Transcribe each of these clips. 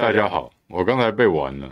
大家好！我刚才被玩了，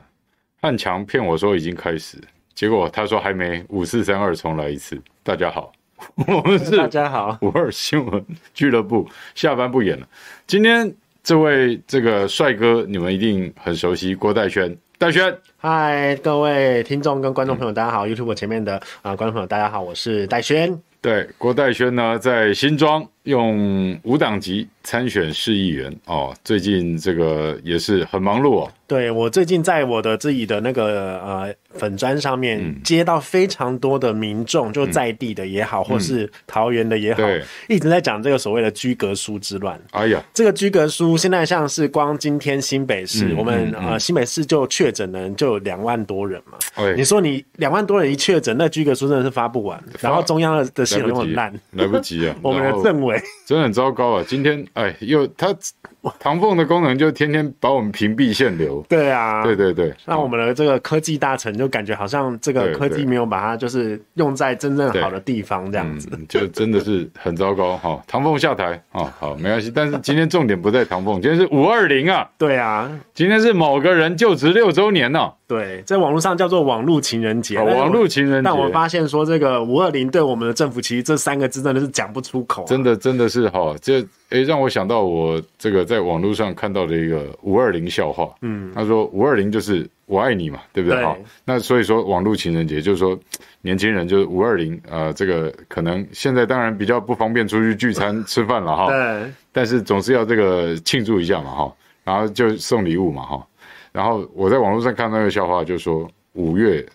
汉强骗我说已经开始，结果他说还没，五四三二重来一次。大家好，我们是大家好五二新闻俱乐部，下班不演了。今天这位这个帅哥，你们一定很熟悉，郭代轩。岱轩，嗨，各位听众跟观众朋友，大家好、嗯、！YouTube 前面的啊、呃，观众朋友，大家好，我是岱轩。对，郭岱轩呢，在新庄用无党籍参选市议员哦，最近这个也是很忙碌哦。对，我最近在我的自己的那个呃粉砖上面、嗯、接到非常多的民众，就在地的也好，嗯、或是桃园的也好，嗯、一直在讲这个所谓的居格书之乱。哎呀，这个居格书现在像是光今天新北市，嗯、我们、嗯、呃新北市就确诊的人就有两万多人嘛。哎、你说你两万多人一确诊，那居格书真的是发不完。然后中央的的系统又很烂，来不及啊！我们的政委真的很糟糕啊！今天哎，又他。唐凤的功能就天天把我们屏蔽限流。对啊，对对对。让我们的这个科技大臣就感觉好像这个科技没有把它就是用在真正好的地方这样子，嗯、就真的是很糟糕哈。唐凤下台啊，好没关系。但是今天重点不在唐凤，今天是五二零啊。对啊，今天是某个人就职六周年呢、啊。对，在网络上叫做网络情人节。网络情人节。但我发现说这个五二零对我们的政府其实这三个字真的是讲不出口、啊。真的真的是哈，这哎让我想到我这个在网络上看到的一个五二零笑话。嗯，他说五二零就是我爱你嘛，对不对？好，那所以说网络情人节就是说年轻人就是五二零，呃，这个可能现在当然比较不方便出去聚餐吃饭了哈。对。但是总是要这个庆祝一下嘛哈，然后就送礼物嘛哈。然后我在网络上看到一个笑话，就说五月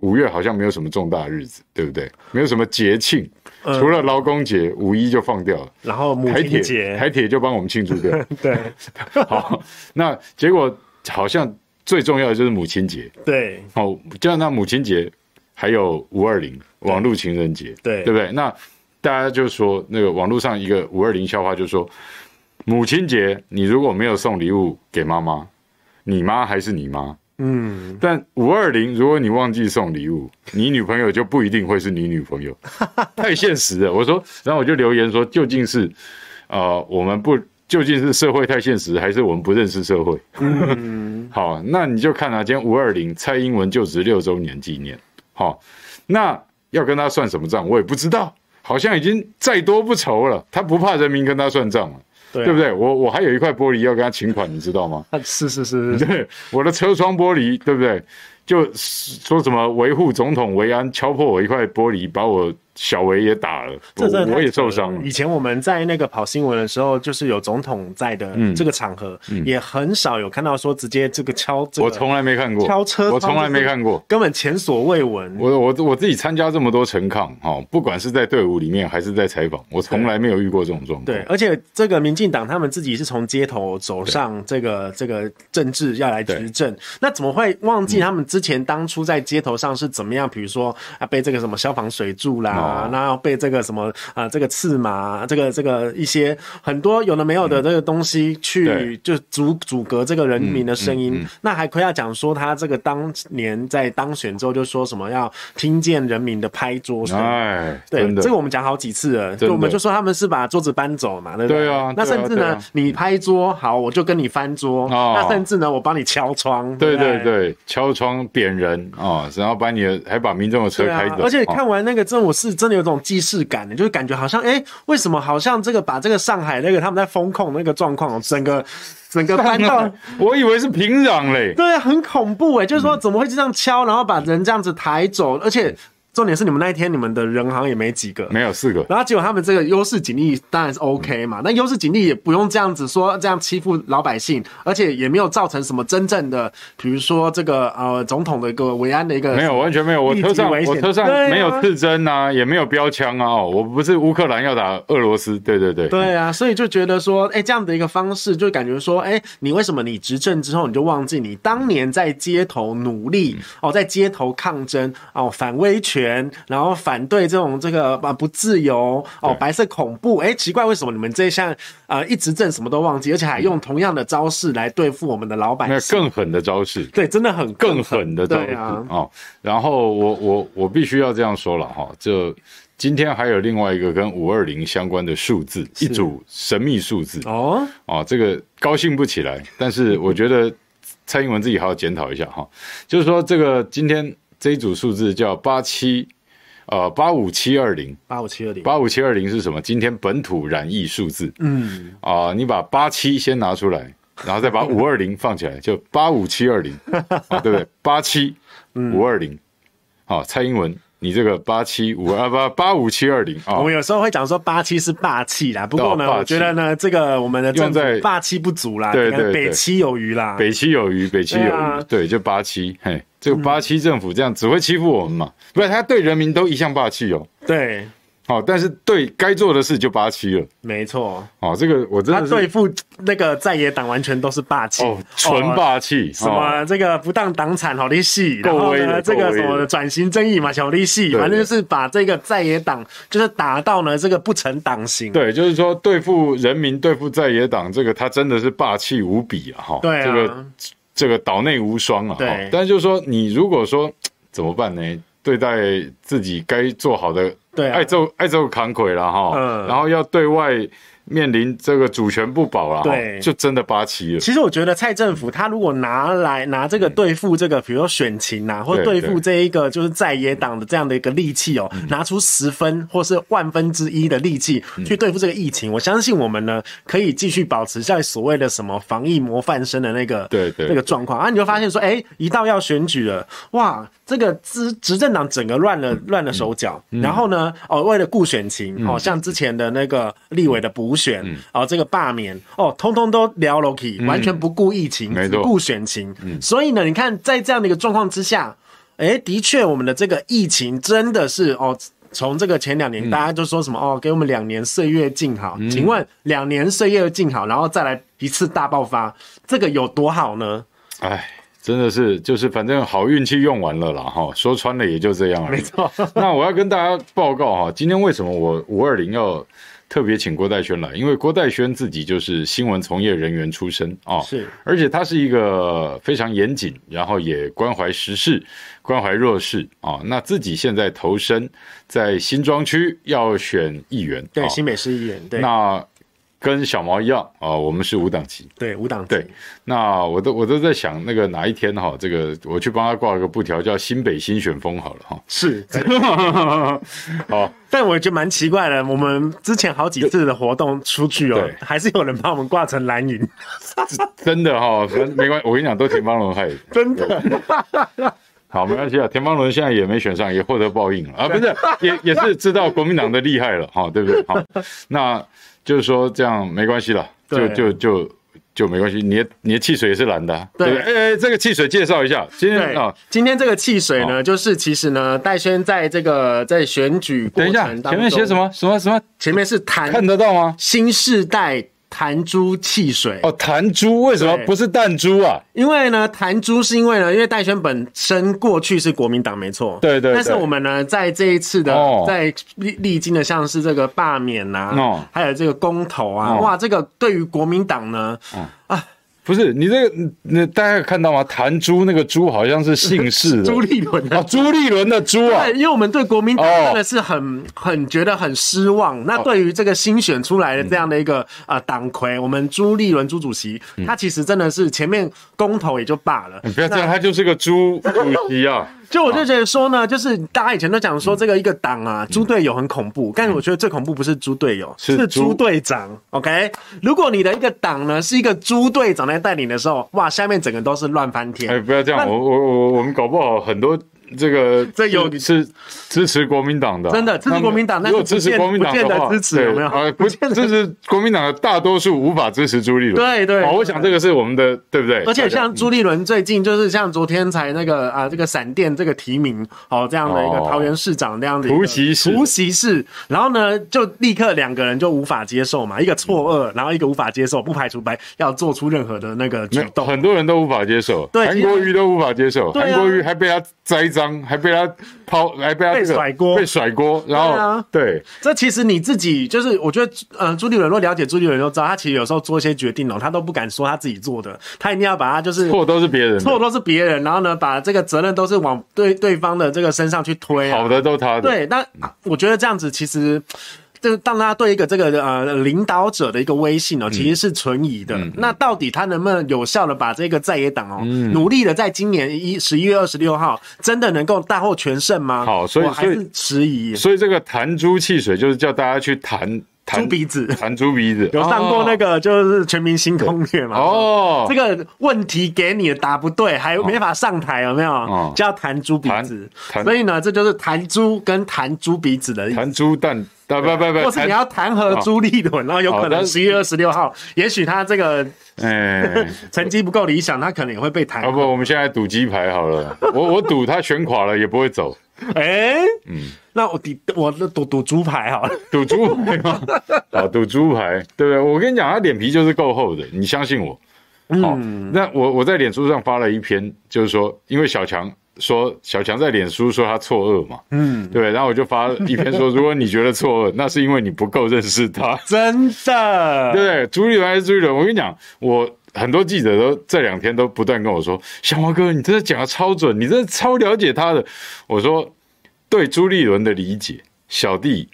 五月好像没有什么重大日子，对不对？没有什么节庆，嗯、除了劳工节，五一就放掉了。然后母亲节，台铁就帮我们庆祝掉。对，好，那结果好像最重要的就是母亲节。对，好，就像那母亲节，还有五二零网络情人节，对，对不对？那大家就说那个网络上一个五二零笑话，就说母亲节你如果没有送礼物给妈妈。你妈还是你妈，嗯，但五二零，如果你忘记送礼物，你女朋友就不一定会是你女朋友，太现实了。我说，然后我就留言说，究竟是，呃，我们不，究竟是社会太现实，还是我们不认识社会？嗯，好，那你就看啊，今天五二零，蔡英文就职六周年纪念，好，那要跟他算什么账？我也不知道，好像已经再多不愁了，他不怕人民跟他算账了。对，对不对？我我还有一块玻璃要跟他请款，你知道吗？是 是是，是，对，我的车窗玻璃，对不对？就说什么维护总统维安，敲破我一块玻璃，把我。小维也打了，这这我也受伤了。以前我们在那个跑新闻的时候，就是有总统在的这个场合，嗯嗯、也很少有看到说直接这个敲这个。我从来没看过敲车，我从来没看过，根本前所未闻。我我我自己参加这么多陈抗，哈，不管是在队伍里面还是在采访，我从来没有遇过这种状况。对，而且这个民进党他们自己是从街头走上这个这个政治要来执政，那怎么会忘记他们之前当初在街头上是怎么样？比如说啊，被这个什么消防水柱啦。啊，那要被这个什么啊、呃，这个刺马，这个这个一些很多有的没有的这个东西去就阻阻隔这个人民的声音。那还亏要讲说他这个当年在当选之后就说什么要听见人民的拍桌声。哎，对，这个我们讲好几次了，就我们就说他们是把桌子搬走嘛，对不对？对啊。那甚至呢，啊啊、你拍桌好，我就跟你翻桌。哦、那甚至呢，我帮你敲窗。对对对，敲窗扁人啊、哦，然后把你的还把民众的车开走。而且看完那个政府市。真的有种既视感的，就是感觉好像，哎、欸，为什么好像这个把这个上海那个他们在风控那个状况，整个整个搬到，我以为是平壤嘞，对，很恐怖哎，就是说怎么会这样敲，然后把人这样子抬走，而且。重点是你们那一天，你们的人好像也没几个，没有四个。然后结果他们这个优势警力当然是 OK 嘛，那优势警力也不用这样子说这样欺负老百姓，而且也没有造成什么真正的，比如说这个呃总统的一个维安的一个没有完全没有，我车上我车上没有刺针啊，也没有标枪啊，我不是乌克兰要打俄罗斯，对对对，对啊，所以就觉得说，哎，这样的一个方式就感觉说，哎，你为什么你执政之后你就忘记你当年在街头努力哦，在街头抗争哦，反威权，然后。反对这种这个啊不自由哦，白色恐怖。哎，奇怪，为什么你们这一项呃一执政什么都忘记，而且还用同样的招式来对付我们的老百姓？那更狠的招式，对，真的很更狠。的招式啊、哦！然后我我我必须要这样说了哈，就今天还有另外一个跟五二零相关的数字，一组神秘数字。哦？哦，这个高兴不起来，但是我觉得蔡英文自己好好检讨一下哈，就是说这个今天这一组数字叫八七。呃，八五七二零，八五七二零，八五七二零是什么？今天本土染疫数字。嗯，啊、呃，你把八七先拿出来，然后再把五二零 放起来，就八五七二零，对不对？八七五二零，好，蔡英文。你这个八七五二八八五七二零啊，我们有时候会讲说八七是霸气啦，不过呢，我觉得呢，这个我们的政府霸气不足啦，对对对，北七有余啦，北七有余，北七有余，对，就八七，嘿，这个八七政府这样只会欺负我们嘛？嗯、不是，他对人民都一向霸气哦，对。好，但是对该做的事就八七了，没错。哦，这个我真的他对付那个在野党完全都是霸气，哦，纯霸气。什么这个不当党产好利息，然后呢这个什么转型正义嘛小利息，反正就是把这个在野党就是打到呢这个不成党形。对，就是说对付人民，对付在野党，这个他真的是霸气无比啊！哈，对，这个这个岛内无双啊！对，但是就是说你如果说怎么办呢？对待自己该做好的。对、啊，爱做爱做扛魁了哈，嗯，然后要对外面临这个主权不保了，对，就真的八旗了。其实我觉得蔡政府他如果拿来拿这个对付这个，比如说选情呐，或对付这一个就是在野党的这样的一个利器哦，拿出十分或是万分之一的力气去对付这个疫情，我相信我们呢可以继续保持在所谓的什么防疫模范生的那个对对那个状况。啊，你就发现说，哎，一到要选举了，哇。这个执执政党整个乱了乱了手脚，然后呢，哦，为了顾选情，嗯、哦，像之前的那个立委的补选，嗯、哦，这个罢免，哦，通通都聊了起，完全不顾疫情，嗯、只顾选情。嗯、所以呢，你看，在这样的一个状况之下，哎，的确，我们的这个疫情真的是哦，从这个前两年，大家就说什么、嗯、哦，给我们两年岁月静好，嗯、请问两年岁月静好，然后再来一次大爆发，这个有多好呢？哎。真的是，就是反正好运气用完了啦，哈，说穿了也就这样了。没错。那我要跟大家报告哈，今天为什么我五二零要特别请郭代轩来？因为郭代轩自己就是新闻从业人员出身啊，是，而且他是一个非常严谨，然后也关怀时事、关怀弱势啊。那自己现在投身在新庄区要选议员，对，新北市议员，对，那。跟小毛一样啊、哦，我们是无党籍，对，无党籍。对，那我都我都在想，那个哪一天哈，这个我去帮他挂个布条，叫新北新选风好了哈。是，好。但我觉得蛮奇怪的，我们之前好几次的活动出去哦，对还是有人把我们挂成蓝营。真的哈、哦，没关系，我跟你讲，都田方伦害的。真的。好，没关系啊，田方伦现在也没选上，也获得报应了啊，不是，也也是知道国民党的厉害了哈，对不对？好，那。就是说这样没关系了，就就就就没关系。你的你的汽水也是蓝的、啊，对不对？哎哎，这个汽水介绍一下，今天啊，今天这个汽水呢，就是其实呢，戴轩在这个在选举过程当中，等一下，前面写什么什么什么？前面是谈看得到吗？新世代。弹珠汽水哦，弹珠为什么不是弹珠啊？因为呢，弹珠是因为呢，因为戴轩本身过去是国民党没错，对，对对。但是我们呢，在这一次的、哦、在历历经的像是这个罢免呐、啊，哦、还有这个公投啊，哦、哇，这个对于国民党呢，哦、啊。不是你这个，那大家有看到吗？弹珠那个珠好像是姓氏的。朱立伦啊朱立伦的朱啊，因为我们对国民党真的是很很觉得很失望。那对于这个新选出来的这样的一个呃党魁，我们朱立伦朱主席，他其实真的是前面公投也就罢了，你不要这样，他就是个朱主席啊。就我就觉得说呢，就是大家以前都讲说这个一个党啊，猪队友很恐怖，但是我觉得最恐怖不是猪队友，是猪队长。OK，如果你的一个党呢是一个猪队长在带领的时候，哇，下面整个都是乱翻天。哎，不要这样，我我我我们搞不好很多。这个这有是支持国民党的，真的支持国民党。那如果支持国民党的话，支持有没有？啊，不支持国民党的大多数无法支持朱立伦。对对，我想这个是我们的，对不对？而且像朱立伦最近就是像昨天才那个啊，这个闪电这个提名哦，这样的一个桃园市长这样的突袭式，突袭式，然后呢就立刻两个人就无法接受嘛，一个错愕，然后一个无法接受，不排除白要做出任何的那个举动，很多人都无法接受，对，韩国瑜都无法接受，韩国瑜还被他栽赃，还被他。抛还被他被甩锅，被甩锅，然后对啊，对，这其实你自己就是，我觉得，呃，朱立伦若了解朱立伦，就知道他其实有时候做一些决定哦，他都不敢说他自己做的，他一定要把他就是错都是别人，错都是别人，然后呢，把这个责任都是往对对方的这个身上去推，好的都他的，对，那我觉得这样子其实。就当他对一个这个呃领导者的一个威信哦，其实是存疑的。嗯、那到底他能不能有效的把这个在野党哦，嗯、努力的在今年一十一月二十六号真的能够大获全胜吗？好，所以还是迟疑。所以这个弹珠汽水就是叫大家去弹。猪鼻子，弹猪鼻子，有上过那个就是全明星攻略嘛？哦，这个问题给你的答不对，还没法上台，有没有？哦，叫弹猪鼻子。所以呢，这就是弹猪跟弹猪鼻子的意思。弹猪蛋，不不不，或是你要弹劾朱立伦，然后有可能十一月二十六号，也许他这个哎。成绩不够理想，他可能也会被弹。劾。不，我们现在赌鸡排好了，我我赌他全垮了也不会走。哎，嗯。那我赌我赌赌猪排好了，赌猪排吗？啊，赌猪排，对不对？我跟你讲，他脸皮就是够厚的，你相信我。好，嗯、那我我在脸书上发了一篇，就是说，因为小强说小强在脸书说他错愕嘛，嗯，对，然后我就发了一篇说，如果你觉得错愕，那是因为你不够认识他，真的，对不对？朱立伦还是朱立伦？我跟你讲，我很多记者都这两天都不断跟我说，小毛哥，你真的讲的超准，你真的超了解他的。我说。对朱立伦的理解，小弟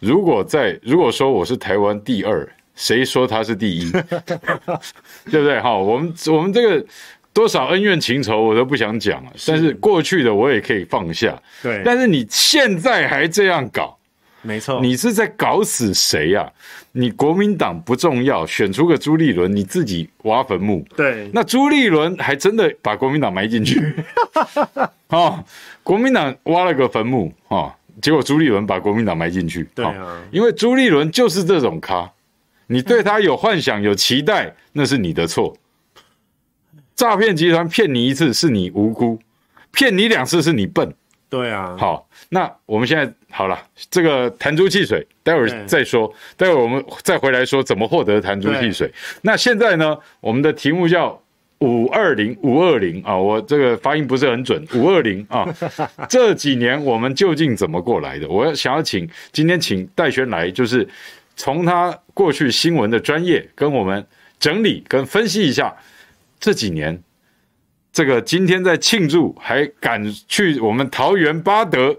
如果在如果说我是台湾第二，谁说他是第一？对不对？哈，我们我们这个多少恩怨情仇我都不想讲了，但是过去的我也可以放下。对，但是你现在还这样搞，没错，你是在搞死谁呀、啊？你国民党不重要，选出个朱立伦，你自己挖坟墓。对，那朱立伦还真的把国民党埋进去。哦，国民党挖了个坟墓哦，结果朱立伦把国民党埋进去。对啊、哦，因为朱立伦就是这种咖，你对他有幻想、有期待，那是你的错。诈骗集团骗你一次是你无辜，骗你两次是你笨。对啊，好，那我们现在好了，这个弹珠汽水，待会儿再说，待会儿我们再回来说怎么获得弹珠汽水。那现在呢，我们的题目叫。五二零五二零啊，我这个发音不是很准。五二零啊，这几年我们究竟怎么过来的？我想要请今天请戴轩来，就是从他过去新闻的专业跟我们整理跟分析一下这几年这个今天在庆祝，还敢去我们桃园八德。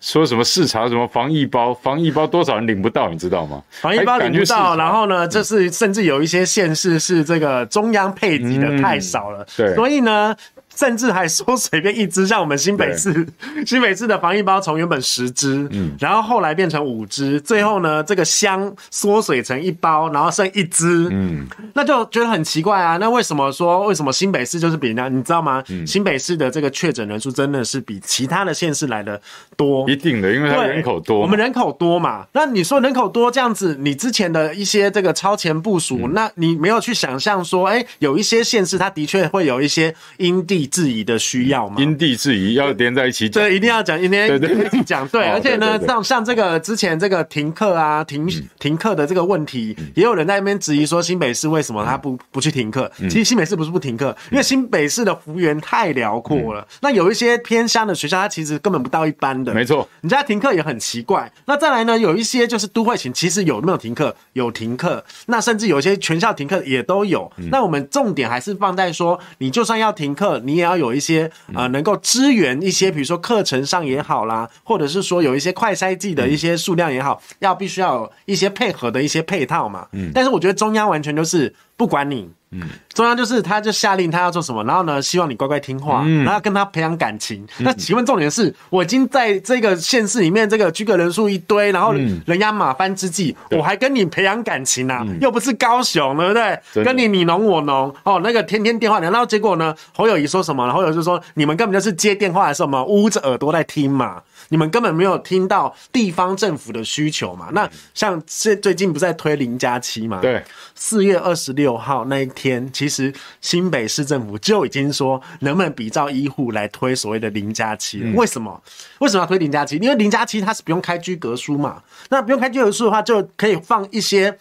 说什么视察什么防疫包，防疫包多少人领不到，你知道吗？防疫包领不到，然后呢，这是甚至有一些县市是这个中央配给的太少了，嗯、对，所以呢。甚至还说随便一只，像我们新北市，新北市的防疫包从原本十只，嗯，然后后来变成五只，最后呢，这个箱缩水成一包，然后剩一只，嗯，那就觉得很奇怪啊。那为什么说为什么新北市就是比人家，你知道吗？嗯、新北市的这个确诊人数真的是比其他的县市来的多，一定的，因为它人口多，我们人口多嘛。那你说人口多这样子，你之前的一些这个超前部署，嗯、那你没有去想象说，哎、欸，有一些县市它的确会有一些因地。质疑的需要嘛？因地制宜要连在一起讲，对，一定要讲，一定要一起讲。对，而且呢，像像这个之前这个停课啊、停停课的这个问题，也有人在那边质疑说，新北市为什么他不不去停课？其实新北市不是不停课，因为新北市的幅员太辽阔了。那有一些偏乡的学校，它其实根本不到一般的。没错，你家停课也很奇怪。那再来呢，有一些就是都会型，其实有没有停课？有停课。那甚至有一些全校停课也都有。那我们重点还是放在说，你就算要停课，你也要有一些啊、呃，能够支援一些，比如说课程上也好啦，或者是说有一些快筛剂的一些数量也好，要必须要有一些配合的一些配套嘛。嗯。但是我觉得中央完全就是不管你。嗯，中央就是他就下令他要做什么，然后呢，希望你乖乖听话，嗯、然后跟他培养感情。嗯、那请问重点是，我已经在这个县市里面这个居格人数一堆，然后人仰马翻之际，嗯、我还跟你培养感情啊？嗯、又不是高雄，对不对？跟你你侬我侬哦，那个天天电话，然后结果呢，侯友宜说什么？侯友宜就说你们根本就是接电话的时候嘛，捂着耳朵在听嘛。你们根本没有听到地方政府的需求嘛？那像最最近不是在推零加七嘛？对，四月二十六号那一天，其实新北市政府就已经说，能不能比照医护来推所谓的零加七？为什么？为什么要推零加七？因为零加七它是不用开居格书嘛。那不用开居格书的话，就可以放一些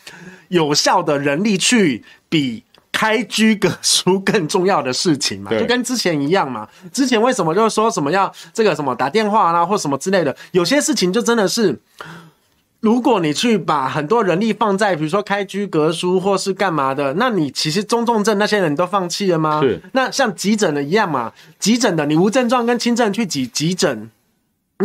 有效的人力去比。开居隔书更重要的事情嘛，就跟之前一样嘛。之前为什么就是说什么要这个什么打电话啦，或什么之类的，有些事情就真的是，如果你去把很多人力放在比如说开居格书或是干嘛的，那你其实中重症那些人都放弃了吗？是。那像急诊的一样嘛，急诊的你无症状跟轻症去挤急诊。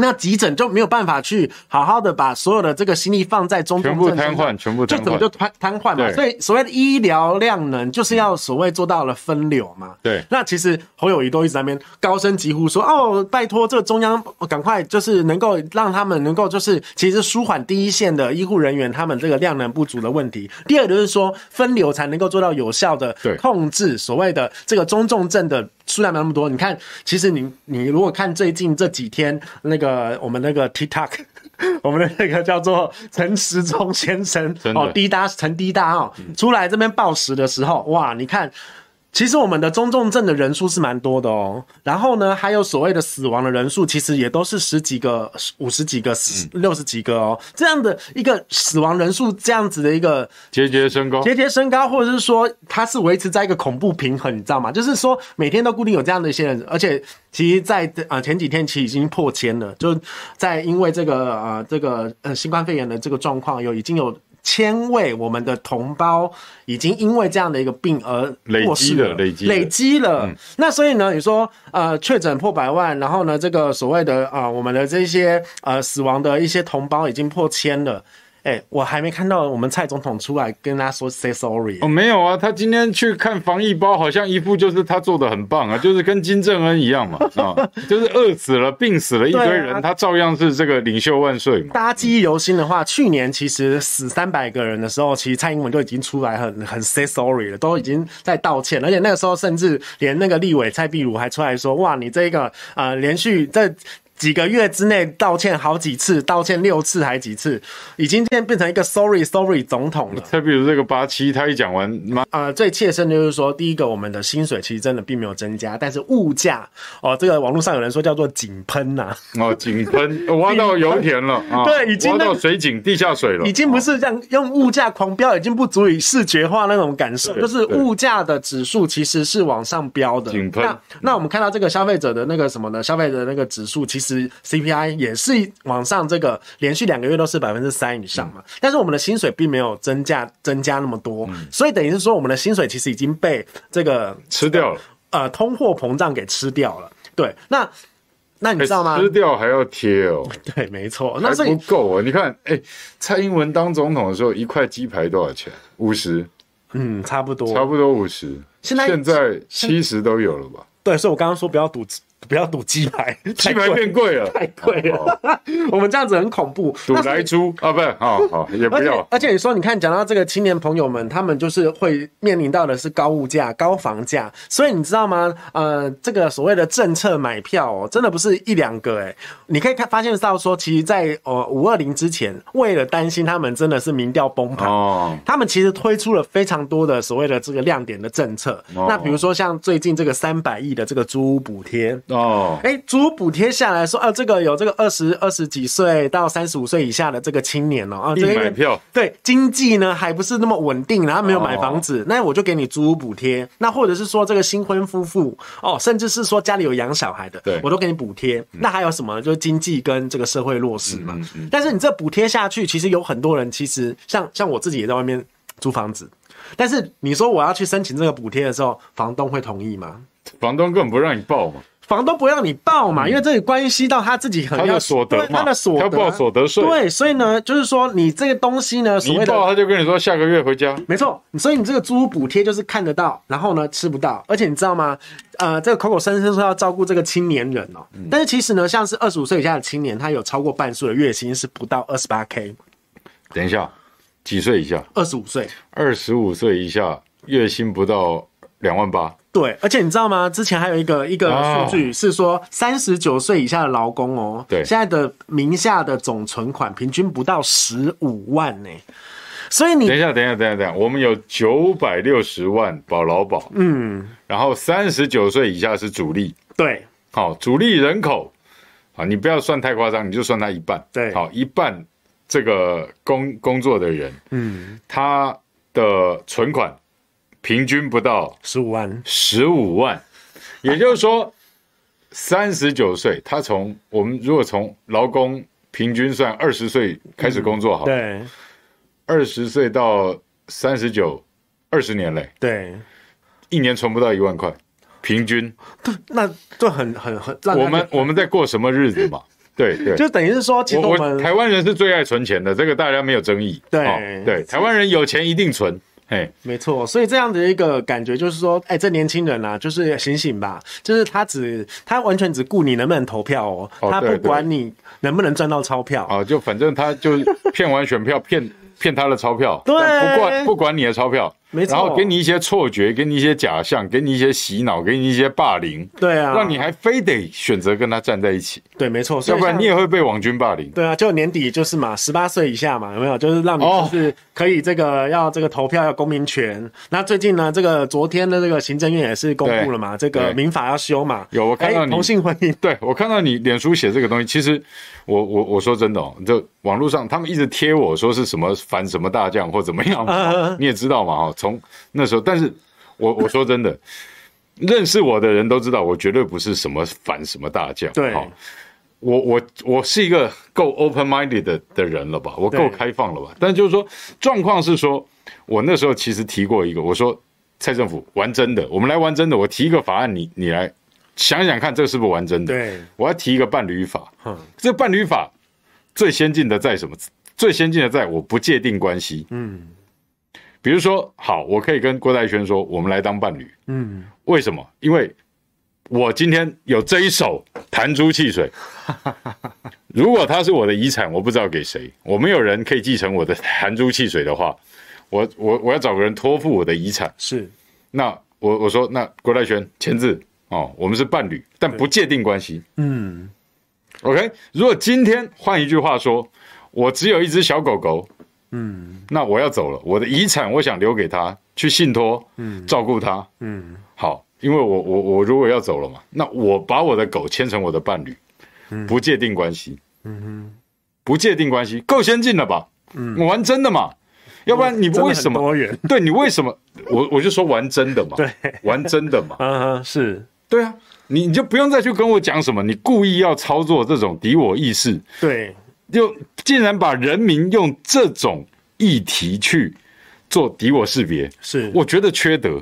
那急诊就没有办法去好好的把所有的这个心力放在中全部瘫痪，全部瘫痪，就怎么就瘫瘫痪嘛？所以所谓的医疗量能就是要所谓做到了分流嘛。对。那其实侯友谊都一直在那边高声疾呼说：“哦，拜托这个中央赶快就是能够让他们能够就是其实舒缓第一线的医护人员他们这个量能不足的问题。第二就是说分流才能够做到有效的控制所谓的这个中重症的。”数量没那么多，你看，其实你你如果看最近这几天那个我们那个 TikTok，我们的那个叫做陈时中先生哦，滴答陈滴答哦，出来这边报时的时候，哇，你看。其实我们的中重症的人数是蛮多的哦，然后呢，还有所谓的死亡的人数，其实也都是十几个、五十几个、六十几个哦，这样的一个死亡人数，这样子的一个节节升高，节节升高，或者是说它是维持在一个恐怖平衡，你知道吗？就是说每天都固定有这样的一些人，而且其实在呃前几天其实已经破千了，就在因为这个呃这个呃新冠肺炎的这个状况有已经有。千位我们的同胞已经因为这样的一个病而过世了，累积了，累积了。嗯、那所以呢，你说呃确诊破百万，然后呢这个所谓的啊、呃、我们的这些呃死亡的一些同胞已经破千了。哎、欸，我还没看到我们蔡总统出来跟他说 say sorry。哦，没有啊，他今天去看防疫包，好像一副就是他做的很棒啊，就是跟金正恩一样嘛，啊，就是饿死了、病死了一堆人，啊、他照样是这个领袖万岁嘛。大家记忆犹新的话，去年其实死三百个人的时候，其实蔡英文就已经出来很很 say sorry 了，都已经在道歉，而且那个时候甚至连那个立委蔡壁如还出来说，哇，你这个啊、呃，连续在。几个月之内道歉好几次，道歉六次还几次，已经现在变成一个 sorry sorry 总统了。再比如这个八七，他一讲完，呃，最切身的就是说，第一个，我们的薪水其实真的并没有增加，但是物价哦，这个网络上有人说叫做井喷呐，哦，井喷，挖到油田了，对，已经挖到水井地下水了，已经不是这样用物价狂飙，已经不足以视觉化那种感受，就是物价的指数其实是往上飙的。井喷，那那我们看到这个消费者的那个什么呢？消费者的那个指数其实。是 CPI 也是往上，这个连续两个月都是百分之三以上嘛，嗯、但是我们的薪水并没有增加增加那么多，嗯、所以等于是说我们的薪水其实已经被这个吃掉了，呃，通货膨胀给吃掉了。对，那那你知道吗？吃掉还要贴哦。对，没错，那不够啊！你看，哎、欸，蔡英文当总统的时候，一块鸡排多少钱？五十，嗯，差不多，差不多五十。现在现在七十都有了吧？对，所以我刚刚说不要赌。不要赌鸡排，鸡排变贵了，太贵了。我们这样子很恐怖。赌来猪啊，不是，好好也不要。而且你说，你看，讲到这个青年朋友们，他们就是会面临到的是高物价、高房价。所以你知道吗？呃，这个所谓的政策买票哦，真的不是一两个哎。你可以看发现到说，其实，在呃五二零之前，为了担心他们真的是民调崩盘，哦，他们其实推出了非常多的所谓的这个亮点的政策。那比如说像最近这个三百亿的这个租屋补贴。哦，哎，租补贴下来说，啊，这个有这个二十二十几岁到三十五岁以下的这个青年哦，啊，这个买票，对，经济呢还不是那么稳定，然后没有买房子，那我就给你租屋补贴。那或者是说这个新婚夫妇哦，甚至是说家里有养小孩的，对，我都给你补贴。那还有什么？就是经济跟这个社会弱势嘛。但是你这补贴下去，其实有很多人，其实像像我自己也在外面租房子，但是你说我要去申请这个补贴的时候，房东会同意吗？房东根本不让你报嘛。房东不让你报嘛，嗯、因为这里关系到他自己很要所得嘛，他的所得，他报所得税。对，所以呢，就是说你这个东西呢，所谓的你报他就跟你说下个月回家。没错，所以你这个租屋补贴就是看得到，然后呢吃不到，而且你知道吗？呃，这个口口声声说要照顾这个青年人哦、喔，嗯、但是其实呢，像是二十五岁以下的青年，他有超过半数的月薪是不到二十八 K。等一下，几岁以下？二十五岁。二十五岁以下月薪不到两万八。对，而且你知道吗？之前还有一个一个数据是说，三十九岁以下的劳工哦，对，现在的名下的总存款平均不到十五万呢。所以你等一下，等一下，等一下，等一下，我们有九百六十万保劳保，嗯，然后三十九岁以下是主力，对，好，主力人口啊，你不要算太夸张，你就算他一半，对，好，一半这个工工作的人，嗯，他的存款。平均不到十五万，十五万，也就是说，三十九岁，他从我们如果从劳工平均算二十岁开始工作好，对，二十岁到三十九，二十年嘞，对，一年存不到一万块，平均，那就很很很，我们我们在过什么日子嘛？对对，就等于是说，其实我们台湾人是最爱存钱的，这个大家没有争议，对。对，台湾人有钱一定存。哎，没错，所以这样的一个感觉就是说，哎，这年轻人啊，就是醒醒吧，就是他只他完全只顾你能不能投票哦，哦他不管你能不能赚到钞票。啊，就反正他就骗完选票骗骗他的钞票，对，不管不管你的钞票。没错，然后给你一些错觉，给你一些假象，给你一些洗脑，给你一些霸凌，对啊，让你还非得选择跟他站在一起。对，没错，要不然你也会被网军霸凌。对啊，就年底就是嘛，十八岁以下嘛，有没有？就是让你就是可以这个、哦、要这个投票要公民权。那最近呢，这个昨天的这个行政院也是公布了嘛，这个民法要修嘛。有我看到你同性婚姻，对我看到你脸书写这个东西，其实我我我说真的哦，就网络上他们一直贴我说是什么反什么大将或怎么样，啊、你也知道嘛，哈，从那时候。但是我我说真的，认识我的人都知道，我绝对不是什么反什么大将。对，我我我是一个够 open minded 的的人了吧？我够开放了吧？但就是说，状况是说，我那时候其实提过一个，我说蔡政府玩真的，我们来玩真的。我提一个法案，你你来想想看，这个是不是玩真的？对，我要提一个伴侣法。这伴侣法最先进的在什么？最先进的在我不界定关系。嗯。比如说，好，我可以跟郭代轩说，我们来当伴侣。嗯，为什么？因为我今天有这一手弹珠汽水。如果他是我的遗产，我不知道给谁，我没有人可以继承我的弹珠汽水的话，我我我要找个人托付我的遗产。是，那我我说，那郭代轩签字哦，我们是伴侣，但不界定关系。嗯，OK。如果今天换一句话说，我只有一只小狗狗。嗯，那我要走了，我的遗产我想留给他去信托，嗯，照顾他，嗯，好，因为我我我如果要走了嘛，那我把我的狗牵成我的伴侣，嗯，不界定关系，嗯哼，不界定关系，够先进了吧？嗯，我玩真的嘛，要不然你为什么？对，你为什么？我我就说玩真的嘛，对，玩真的嘛，嗯哼，是。对啊，你你就不用再去跟我讲什么，你故意要操作这种敌我意识，对。就竟然把人民用这种议题去做敌我识别，是我觉得缺德。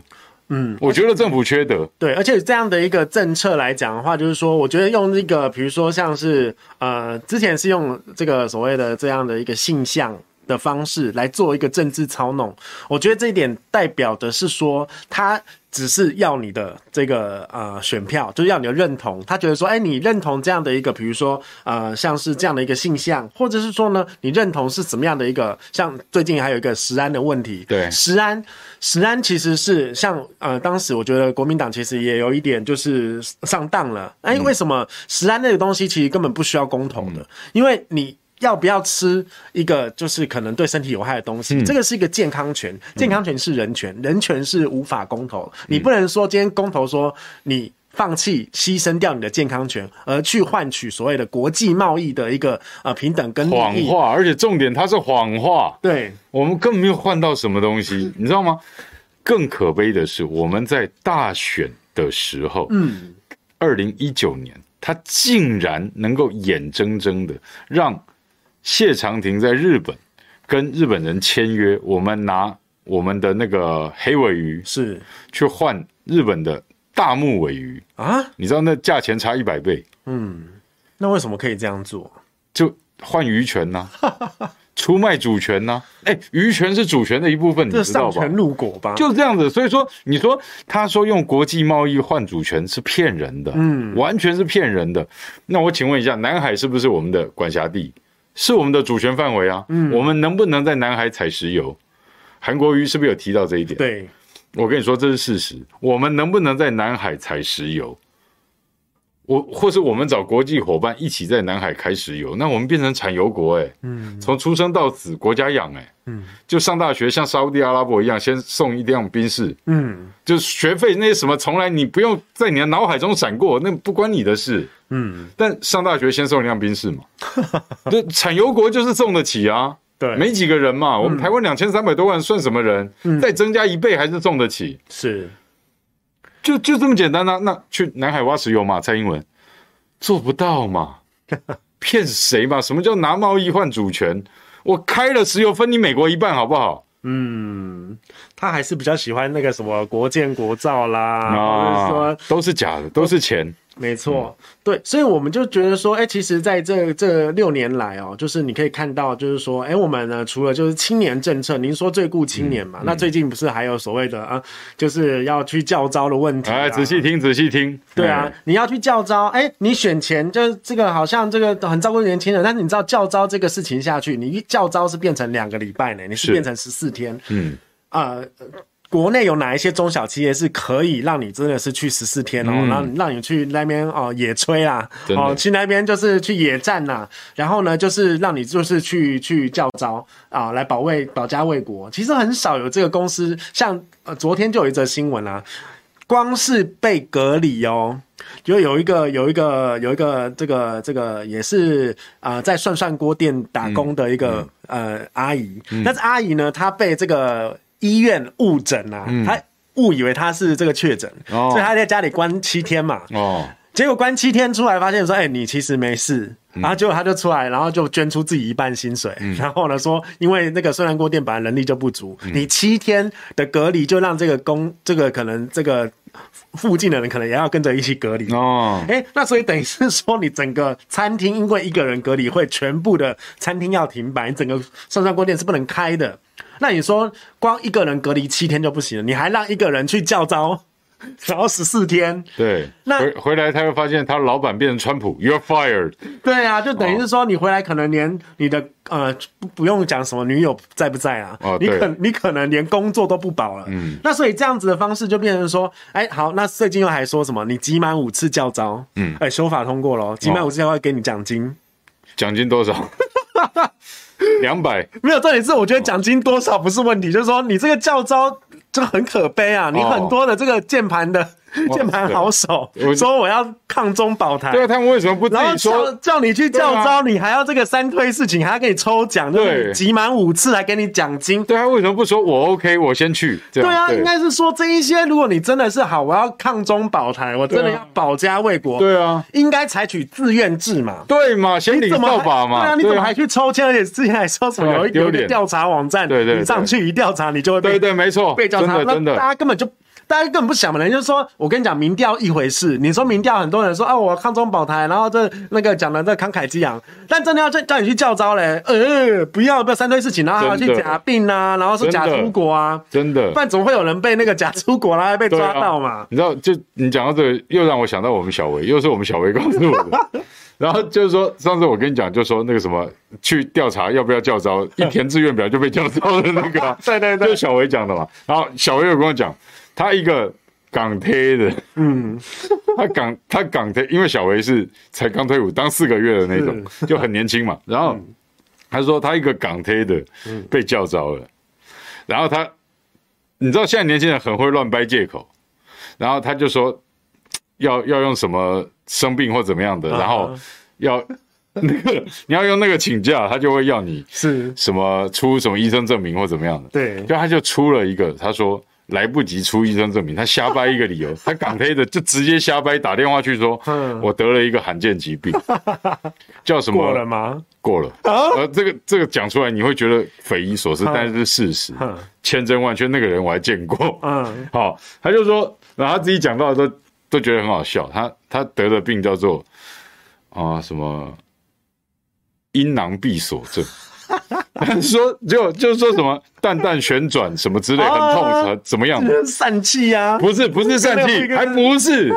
嗯，我觉得政府缺德。对，而且这样的一个政策来讲的话，就是说，我觉得用这个，比如说像是呃，之前是用这个所谓的这样的一个性向的方式来做一个政治操弄，我觉得这一点代表的是说他。只是要你的这个呃选票，就是要你的认同。他觉得说，哎，你认同这样的一个，比如说呃，像是这样的一个性向，或者是说呢，你认同是怎么样的一个？像最近还有一个食安的问题，对，食安，食安其实是像呃，当时我觉得国民党其实也有一点就是上当了。哎，为什么食安那个东西其实根本不需要公投的？因为你。要不要吃一个就是可能对身体有害的东西？嗯、这个是一个健康权，健康权是人权，嗯、人权是无法公投。嗯、你不能说今天公投说你放弃牺牲掉你的健康权，而去换取所谓的国际贸易的一个呃平等跟。谎话，而且重点它是谎话。对，我们根本没有换到什么东西，你知道吗？更可悲的是，我们在大选的时候，嗯，二零一九年，他竟然能够眼睁睁的让。谢长廷在日本跟日本人签约，我们拿我们的那个黑尾鱼是去换日本的大目尾鱼啊，你知道那价钱差一百倍。嗯，那为什么可以这样做？就换鱼权呢、啊？出卖主权呢、啊？哎、欸，鱼权是主权的一部分，你知道吧？上权入果吧，就是这样子。所以说，你说他说用国际贸易换主权是骗人的，嗯，完全是骗人的。那我请问一下，南海是不是我们的管辖地？是我们的主权范围啊？嗯，我们能不能在南海采石油？韩国瑜是不是有提到这一点？对，我跟你说，这是事实。我们能不能在南海采石油？我或是我们找国际伙伴一起在南海开石油，那我们变成产油国哎、欸，嗯，从出生到死国家养哎、欸，嗯，就上大学像沙乌地阿拉伯一样，先送一辆宾士，嗯，就学费那些什么，从来你不用在你的脑海中闪过，那不关你的事，嗯，但上大学先送一辆宾士嘛，这产油国就是送得起啊，对，没几个人嘛，我们台湾两千三百多万算什么人？嗯，再增加一倍还是送得起，是。就就这么简单呐、啊？那去南海挖石油嘛？蔡英文做不到嘛？骗谁嘛？什么叫拿贸易换主权？我开了石油分你美国一半好不好？嗯，他还是比较喜欢那个什么国建国造啦，啊、说都是假的，都是钱。没错，嗯、对，所以我们就觉得说，哎、欸，其实在这这六年来哦，就是你可以看到，就是说，哎、欸，我们呢，除了就是青年政策，您说最顾青年嘛，嗯、那最近不是还有所谓的啊，就是要去教招的问题、啊？哎，仔细听，仔细听，对啊，嗯、你要去教招，哎、欸，你选前就是这个好像这个很照顾年轻人，但是你知道教招这个事情下去，你一教招是变成两个礼拜呢，你是变成十四天，嗯。啊。呃国内有哪一些中小企业是可以让你真的是去十四天哦，让、嗯、让你去那边哦野炊啦，哦去那边就是去野战呐，然后呢就是让你就是去去教招啊来保卫保家卫国。其实很少有这个公司，像呃昨天就有一则新闻啊，光是被隔离哦，就有一个有一个有一个这个这个也是啊、呃、在涮涮锅店打工的一个、嗯、呃阿姨，嗯、但是阿姨呢她被这个。医院误诊啊，他误以为他是这个确诊，嗯、所以他在家里关七天嘛。哦，结果关七天出来，发现说，哎、欸，你其实没事。然后结果他就出来，然后就捐出自己一半薪水。嗯、然后呢说，因为那个虽然锅店本来人力就不足，嗯、你七天的隔离就让这个工，这个可能这个附近的人可能也要跟着一起隔离。哦，哎、欸，那所以等于是说，你整个餐厅因为一个人隔离，会全部的餐厅要停摆，你整个涮涮锅店是不能开的。那你说，光一个人隔离七天就不行了，你还让一个人去教召，然后十四天，对，那回回来他会发现他老板变成川普，You're fired。对啊，就等于是说你回来可能连你的呃不不用讲什么女友在不在啊，哦、你可你可能连工作都不保了。嗯，那所以这样子的方式就变成说，哎，好，那最近又还说什么？你集满五次教招，嗯，哎，修法通过了，集满五次教召会给你奖金，奖、哦、金多少？两百没有，重点是我觉得奖金多少不是问题，就是说你这个教召就很可悲啊，你很多的这个键盘的。键盘好手说我要抗中保台，对啊，他们为什么不自己说？叫你去叫招，你还要这个三推四请，还要给你抽奖，对，集满五次来给你奖金，对啊，为什么不说？我 OK，我先去？对啊，应该是说这一些，如果你真的是好，我要抗中保台，我真的要保家卫国，对啊，应该采取自愿制嘛，对嘛，先领扫把嘛，对啊，你怎么还去抽签？而且之前还说什么有有一个调查网站，对对，你上去一调查，你就会被对对没错被调查，那大家根本就。大家根本不想嘛，人就是说，我跟你讲，民调一回事。你说民调，很多人说啊，我抗中保台，然后这那个讲的这慷慨激昂，但真的要叫叫你去教招嘞，呃，不要不要三推事情，然后还要去假病啊，然后说假出国啊，真的，不然怎么会有人被那个假出国然后还被抓到嘛？啊、你知道，就你讲到这个，又让我想到我们小维，又是我们小维告诉我的。然后就是说，上次我跟你讲，就说那个什么去调查要不要教招，一填志愿表就被教招的那个、啊，对对对，就小维讲的嘛。然后小维有跟我讲。他一个港铁的，嗯，他港他港铁，因为小维是才刚退伍，当四个月的那种，就很年轻嘛。然后他说他一个港铁的被叫召了，嗯、然后他，你知道现在年轻人很会乱掰借口，然后他就说要要用什么生病或怎么样的，然后要那个你要用那个请假，他就会要你是。什么出什么医生证明或怎么样的，对，就他就出了一个，他说。来不及出医生证明，他瞎掰一个理由，他港黑的就直接瞎掰，打电话去说，我得了一个罕见疾病，叫什么？过了吗？过了。呃，这个这个讲出来你会觉得匪夷所思，但是是事实，千真万确。那个人我还见过。嗯，好，他就说，然后他自己讲到的都都觉得很好笑。他他得的病叫做啊什么阴囊闭锁症。说就就是说什么蛋蛋旋转什么之类很痛怎么样？疝气啊？不是不是疝气，还不是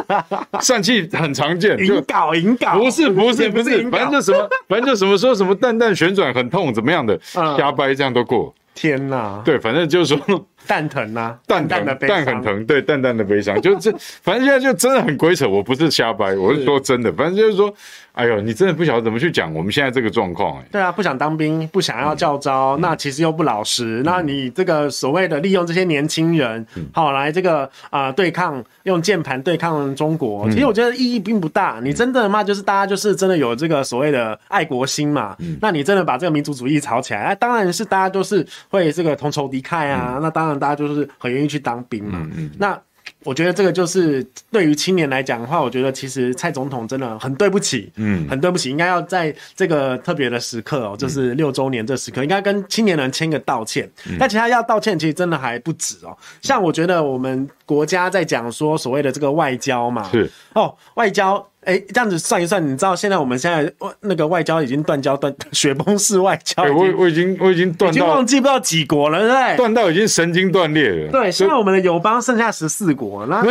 疝气很常见。引搞引搞不是不是不是，反正就什么反正就什么说什么蛋蛋旋转很痛怎么样的瞎掰这样都过。天哪！对，反正就是说蛋疼啊，蛋疼蛋很疼，对蛋蛋的悲伤，就这 反正现在就真的很鬼扯。我不是瞎掰，我是说真的，反正就是说。哎呦，你真的不晓得怎么去讲我们现在这个状况哎。对啊，不想当兵，不想要教招，嗯、那其实又不老实。嗯、那你这个所谓的利用这些年轻人，好、嗯、来这个啊、呃、对抗，用键盘对抗中国，嗯、其实我觉得意义并不大。你真的嘛，就是大家就是真的有这个所谓的爱国心嘛。嗯、那你真的把这个民族主义炒起来，那当然是大家都是会这个同仇敌忾啊。嗯、那当然大家就是很愿意去当兵嘛。嗯嗯、那。我觉得这个就是对于青年来讲的话，我觉得其实蔡总统真的很对不起，嗯，很对不起，应该要在这个特别的时刻哦，就是六周年这时刻，应该跟青年人签个道歉。但其他要道歉，其实真的还不止哦。像我觉得我们国家在讲说所谓的这个外交嘛，是哦，外交。哎、欸，这样子算一算，你知道现在我们现在外那个外交已经断交断 雪崩式外交，我我已经我已经断，已经忘记不知道几国了，对不对？断到已经神经断裂了。对，现在我们的友邦剩下十四国，那。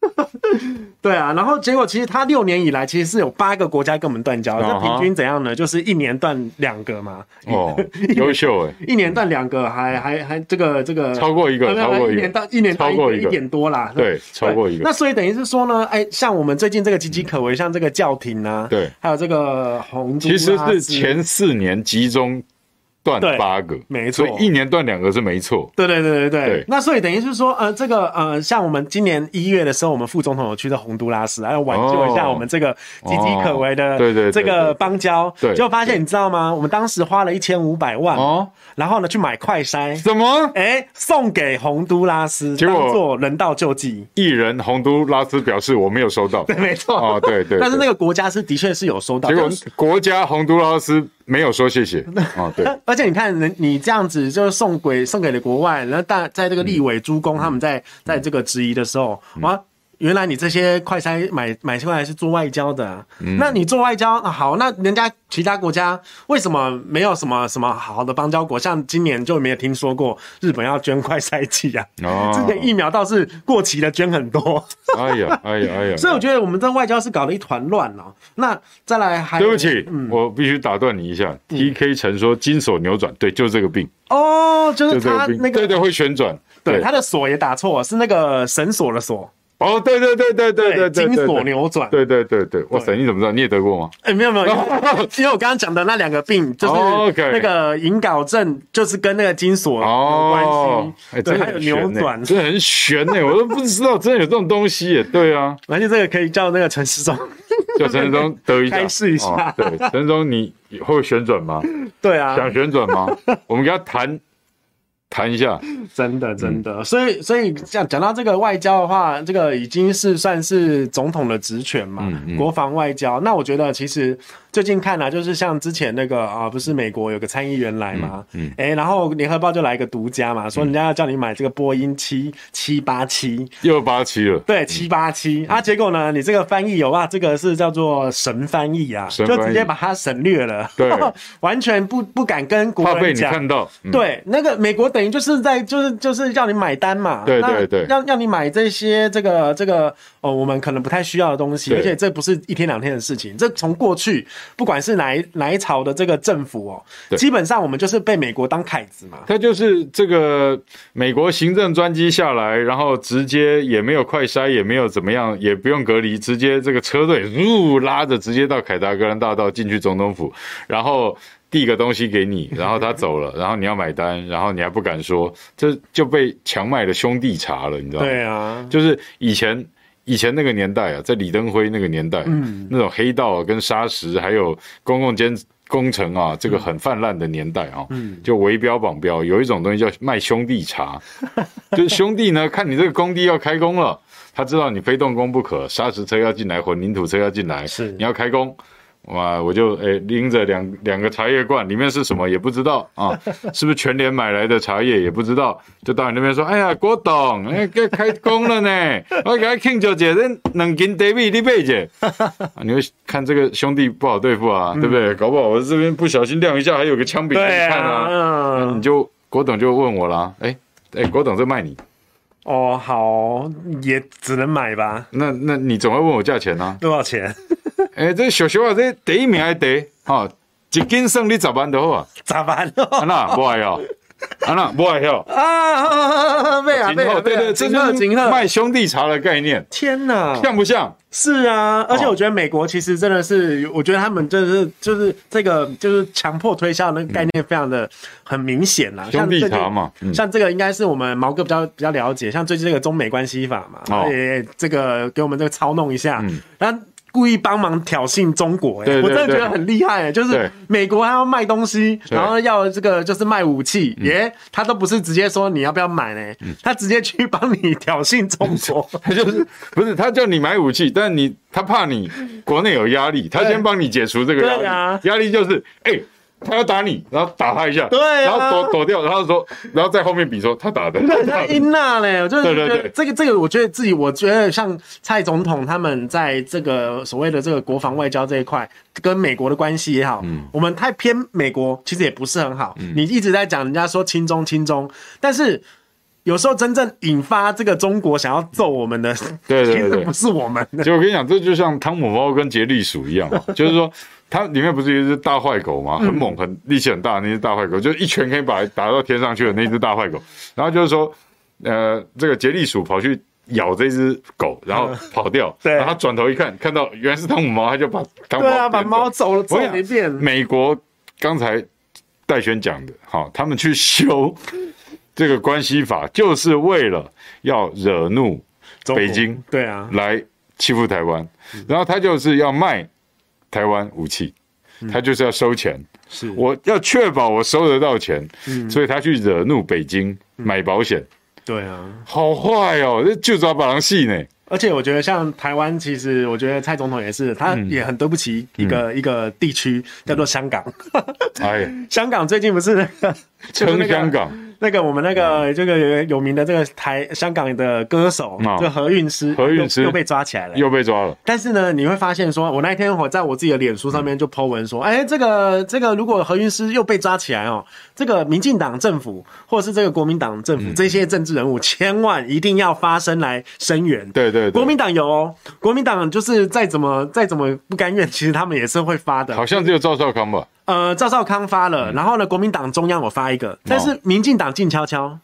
对啊，然后结果其实他六年以来其实是有八个国家跟我们断交，那平均怎样呢？就是一年断两个嘛。哦，优秀哎，一年断两个，还还还这个这个超过一个，超过一年到一年超过一点多啦。对，超过一个。那所以等于是说呢，哎，像我们最近这个岌岌可危，像这个教廷啊，对，还有这个洪都拉斯，其实是前四年集中。断八个，没错，所以一年断两个是没错。对对对对对。那所以等于是说，呃，这个呃，像我们今年一月的时候，我们副总统有去到洪都拉斯，还要挽救一下我们这个岌岌可危的对对这个邦交。对，结果发现你知道吗？我们当时花了一千五百万哦，然后呢去买快筛，什么？哎，送给洪都拉斯，当做人道救济。艺人洪都拉斯表示我没有收到。对，没错。哦，对对。但是那个国家是的确是有收到。结果国家洪都拉斯。没有说谢谢啊，对，而且你看，人你这样子就是送给送给了国外，然后大在这个立委诸公他们在在这个质疑的时候，哇。原来你这些快餐买买过来是做外交的，啊，嗯、那你做外交，啊、好，那人家其他国家为什么没有什么什么好的邦交国？像今年就没有听说过日本要捐快筛剂啊，哦，之前疫苗倒是过期的捐很多。哎呀，哎呀，哎呀！所以我觉得我们这外交是搞得一团乱哦。那再来还，对不起，嗯、我必须打断你一下。T K 曾说金锁扭转，对，就是这个病。哦，就是他那个，对对，会旋转。对，他的锁也打错，是那个绳索的锁。哦，对对对对对对，金锁扭转，对对对对，哇塞，你怎么知道？你也得过吗？哎，没有没有，因为我刚刚讲的那两个病，就是那个隐睾症，就是跟那个金锁有关系，哎，对，还有扭转，真的很玄呢，我都不知道真的有这种东西耶，对啊，而且这个可以叫那个陈世忠，叫陈世忠 得一下，开示一下，对，陈世忠你会旋转吗？对啊，想旋转吗？我们给他谈。谈一下，真 的真的，嗯、所以所以讲讲到这个外交的话，这个已经是算是总统的职权嘛，嗯嗯、国防外交。那我觉得其实。最近看啊，就是像之前那个啊，不是美国有个参议员来嘛，嗯，哎、嗯。欸，然后联合报就来一个独家嘛，说人家要叫你买这个波音七七八七，又八七了，对，七八七。啊，结果呢，你这个翻译有啊，这个是叫做神翻译啊，就直接把它省略了，对，完全不不敢跟国人讲，对，那个美国等于就是在就是就是叫你买单嘛，对对对，要要你买这些这个这个哦，我们可能不太需要的东西，而且这不是一天两天的事情，这从过去。不管是哪一哪一朝的这个政府哦，基本上我们就是被美国当凯子嘛。他就是这个美国行政专机下来，然后直接也没有快筛，也没有怎么样，也不用隔离，直接这个车队呜拉着直接到凯达格兰大道进去总统府，然后递个东西给你，然后他走了，然后你要买单，然后你还不敢说，这就被强卖的兄弟茶了，你知道吗？对啊，就是以前。以前那个年代啊，在李登辉那个年代，嗯，那种黑道啊跟砂石，还有公共监工程啊，这个很泛滥的年代啊，嗯，就围标绑标，有一种东西叫卖兄弟茶，就是兄弟呢，看你这个工地要开工了，他知道你非动工不可，砂石车要进来，混凝土车要进来，是。你要开工。哇！我就诶、欸、拎着两两个茶叶罐，里面是什么也不知道啊，是不是全年买来的茶叶也不知道，就到你那边说，哎呀，郭董，哎，该开工了呢，我给他庆祝姐，这两斤茶米你买姐，你会看这个兄弟不好对付啊，嗯、对不对？搞不好我这边不小心亮一下，还有个枪柄给你看啊，啊你就郭董就问我啦，哎、欸、哎、欸，郭董这卖你。哦，好，也只能买吧。那那你总要问我价钱啊？多少钱？哎、欸，这小小啊，这第一名还得哈，一斤算你十万就好啊。十万哦？啊那不爱要，啊那不爱要啊！对啊，对啊，对对，金鹤金鹤卖兄弟茶的概念。天哪，像不像？是啊，而且我觉得美国其实真的是，我觉得他们真的是就是这个就是强迫推销那个概念非常的很明显啦。兄弟茶嘛，像这个应该是我们毛哥比较比较了解，像最近这个中美关系法嘛，哦，这个给我们这个操弄一下，然后。故意帮忙挑衅中国，哎，我真的觉得很厉害，欸，就是美国还要卖东西，然后要这个就是卖武器，耶，他都不是直接说你要不要买呢，他直接去帮你挑衅中国，他 就是不是他叫你买武器，但你他怕你国内有压力，他先帮你解除这个压力，压力就是哎。他要打你，然后打他一下，对、啊，然后躲躲掉，然后说，然后在后面比说他打的，对，他阴那嘞，我就觉得这个这个，我觉得自己，我觉得像蔡总统他们在这个所谓的这个国防外交这一块，跟美国的关系也好，嗯，我们太偏美国，其实也不是很好。嗯，你一直在讲人家说亲中亲中，但是有时候真正引发这个中国想要揍我们的，对对对，不是我们。就我跟你讲，这就像汤姆猫跟杰利鼠一样，就是说。它里面不是有一只大坏狗吗？很猛，很力气很大的那只大坏狗，就一拳可以把它打到天上去的那只大坏狗。然后就是说，呃，这个杰利鼠跑去咬这只狗，然后跑掉。对。然后他转头一看，看到原来是汤姆猫，他就把汤姆猫对啊，把猫走了走一遍。美国刚才戴轩讲的，好，他们去修这个关系法，就是为了要惹怒北京，对啊，来欺负台湾。然后他就是要卖。台湾武器，他就是要收钱，是我要确保我收得到钱，所以他去惹怒北京买保险，对啊，好坏哦，这就抓把人戏呢。而且我觉得像台湾，其实我觉得蔡总统也是，他也很对不起一个一个地区叫做香港。哎，香港最近不是那个撑香港。那个我们那个这个有名的这个台香港的歌手，就何韵诗，何韵诗又被抓起来了，又被抓了。但是呢，你会发现说，我那一天我在我自己的脸书上面就 po 文说，哎，这个这个如果何韵诗又被抓起来哦，这个民进党政府或者是这个国民党政府这些政治人物，千万一定要发声来声援。对对，国民党有哦，国民党就是再怎么再怎么不甘愿，其实他们也是会发的。好像只有赵少康吧。呃，赵少康发了，然后呢，国民党中央我发一个，但是民进党静悄悄，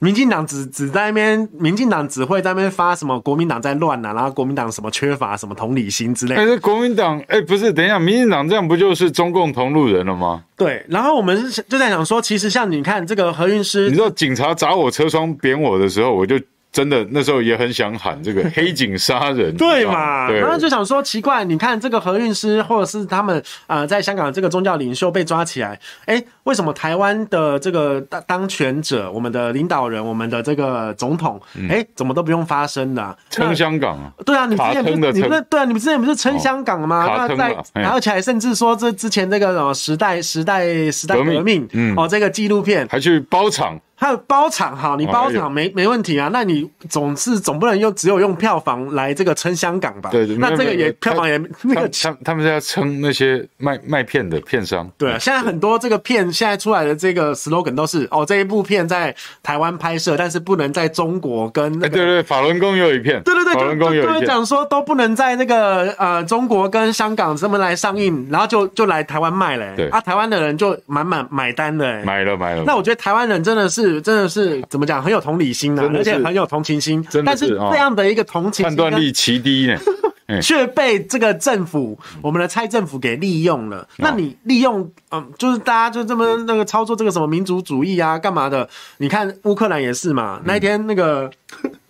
民进党只只在那边，民进党只会在那边发什么国民党在乱啊，然后国民党什么缺乏什么同理心之类的。哎，这国民党，哎，不是，等一下，民进党这样不就是中共同路人了吗？对，然后我们就在想说，其实像你看这个何韵诗，你知道警察砸我车窗扁我的时候，我就。真的那时候也很想喊 这个黑警杀人，对嘛？然后就想说奇怪，你看这个何韵诗或者是他们啊、呃，在香港这个宗教领袖被抓起来，哎，为什么台湾的这个当当权者，我们的领导人，我们的这个总统，哎，怎么都不用发声的、啊？撑香港啊？对啊，你之前不是对啊，你们之前不是撑香港吗？哦、那在然后起来甚至说这之前这个什么时代时代时代革命，革命嗯，哦，这个纪录片还去包场。还有包场哈，你包场没没问题啊？那你总是总不能用只有用票房来这个撑香港吧？对对，那这个也票房也那个他他们是要撑那些卖卖片的片商。对啊，现在很多这个片现在出来的这个 slogan 都是哦，这一部片在台湾拍摄，但是不能在中国跟那个对对法轮功又有一片，对对对，法轮功有一片讲说都不能在那个呃中国跟香港这么来上映，然后就就来台湾卖了。对啊，台湾的人就满满买单的，买了买了。那我觉得台湾人真的是真的是。怎么讲？很有同理心的，而且很有同情心。但是这样的一个同情心，判断力极低呢，却被这个政府，我们的蔡政府给利用了。那你利用，嗯，就是大家就这么那个操作这个什么民族主义啊，干嘛的？你看乌克兰也是嘛。那一天那个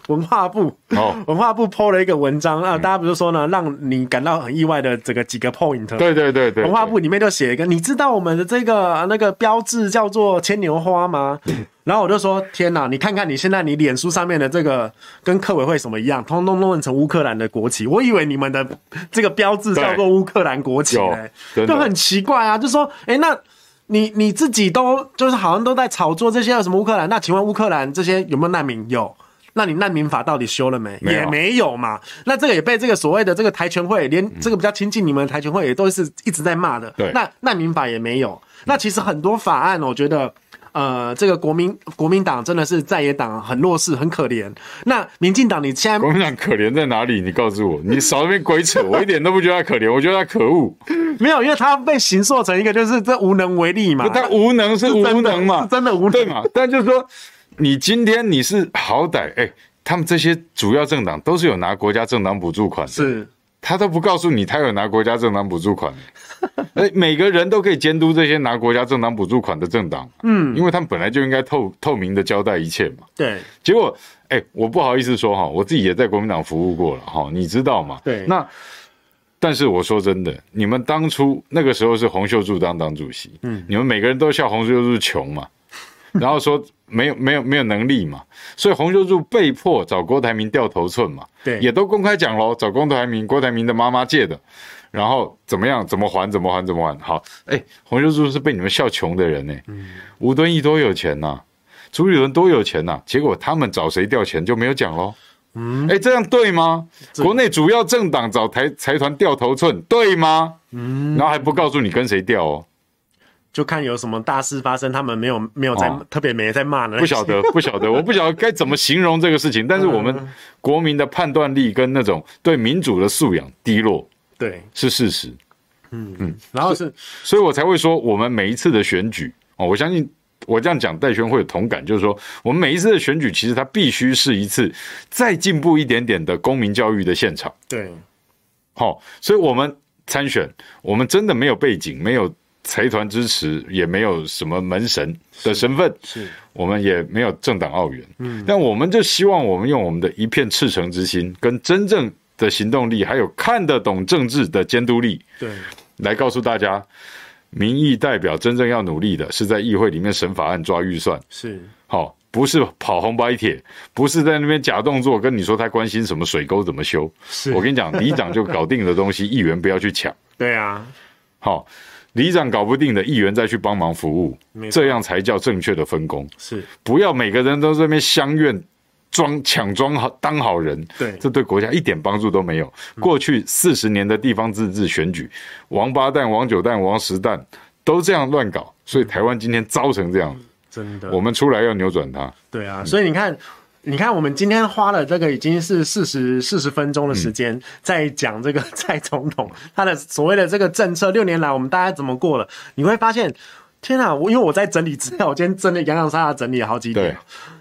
文化部哦，文化部 po 了一个文章啊，大家不是说呢，让你感到很意外的这个几个 point。对对对对，文化部里面就写一个，你知道我们的这个那个标志叫做牵牛花吗？然后我就说，天哪，你看看你现在你脸书上面的这个跟客委会什么一样，通通弄成乌克兰的国旗。我以为你们的这个标志叫做乌克兰国旗，欸，就很奇怪啊，就说，哎，那。你你自己都就是好像都在炒作这些有什么乌克兰？那请问乌克兰这些有没有难民？有。那你难民法到底修了没？没也没有嘛。那这个也被这个所谓的这个台权会，连这个比较亲近你们的台权会也都是一直在骂的。对。那难民法也没有。那其实很多法案，我觉得。呃，这个国民国民党真的是在野党，很弱势，很可怜。那民进党，你现在国民党可怜在哪里？你告诉我，你少那边鬼扯，我一点都不觉得他可怜，我觉得他可恶。没有，因为他被形塑成一个就是这无能为力嘛。他无能是无能嘛，真的无能对嘛？但就是说，你今天你是好歹哎，他们这些主要政党都是有拿国家政党补助款的，是。他都不告诉你，他有拿国家政党补助款。哎，每个人都可以监督这些拿国家政党补助款的政党，嗯，因为他们本来就应该透透明的交代一切嘛。对。结果，哎，我不好意思说哈，我自己也在国民党服务过了哈，你知道嘛？对。那，但是我说真的，你们当初那个时候是洪秀柱当党主席，嗯，你们每个人都笑洪秀柱穷嘛，然后说。没有没有没有能力嘛，所以洪秀柱被迫找郭台铭掉头寸嘛，对，也都公开讲喽，找郭台铭，郭台铭的妈妈借的，然后怎么样，怎么还，怎么还，怎么还？好，哎，洪秀柱是被你们笑穷的人呢，嗯，吴敦义多有钱呐、啊，朱立伦多有钱呐、啊，结果他们找谁调钱就没有讲喽，嗯，哎，这样对吗？国内主要政党找台财团掉头寸，对吗？嗯，然后还不告诉你跟谁调哦。就看有什么大事发生，他们没有没有在、哦、特别没在骂呢？不晓得，不晓得，我不晓得该怎么形容这个事情。但是我们国民的判断力跟那种对民主的素养低落，对，是事实。嗯嗯，然后是所，以我才会说，我们每一次的选举哦，我相信我这样讲，戴轩会有同感，就是说，我们每一次的选举，其实它必须是一次再进步一点点的公民教育的现场。对，好、哦，所以我们参选，我们真的没有背景，没有。财团支持也没有什么门神的身份，是，是。我们也没有政党澳援，嗯，但我们就希望我们用我们的一片赤诚之心，跟真正的行动力，还有看得懂政治的监督力，对，来告诉大家，民意代表真正要努力的是在议会里面审法案、抓预算，是。好，不是跑红白帖，不是在那边假动作，跟你说他关心什么水沟怎么修，是。我跟你讲，里长就搞定的东西，议员不要去抢，对啊，好。里长搞不定的，议员再去帮忙服务，这样才叫正确的分工。是，不要每个人都在那边相愿装抢装好当好人。对，这对国家一点帮助都没有。过去四十年的地方自治选举，王八蛋、王九蛋、王十蛋都这样乱搞，所以台湾今天糟成这样子。真的，我们出来要扭转它。对啊，所以你看。你看，我们今天花了这个已经是四十四十分钟的时间，在讲这个 蔡总统他的所谓的这个政策，六年来我们大家怎么过了？你会发现，天啊！我因为我在整理资料，我今天真的洋洋洒洒整理了好几点。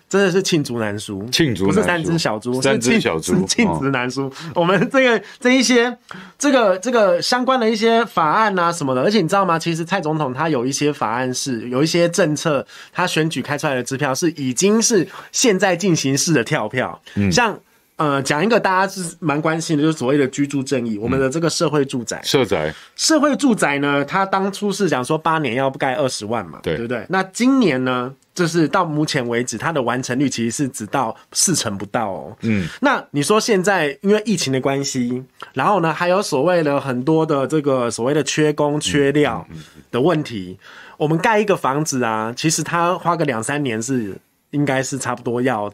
真的是罄竹难书，罄竹不是三只小猪，三只小猪，罄竹难书。我们这个这一些这个这个相关的一些法案啊什么的，而且你知道吗？其实蔡总统他有一些法案是有一些政策，他选举开出来的支票是已经是现在进行式的跳票，嗯，像。呃，讲一个大家是蛮关心的，就是所谓的居住正义，我们的这个社会住宅，社宅，社会住宅呢，它当初是讲说八年要盖二十万嘛，对，对不对？那今年呢，就是到目前为止，它的完成率其实是只到四成不到哦。嗯，那你说现在因为疫情的关系，然后呢，还有所谓的很多的这个所谓的缺工缺料的问题，我们盖一个房子啊，其实它花个两三年是应该是差不多要。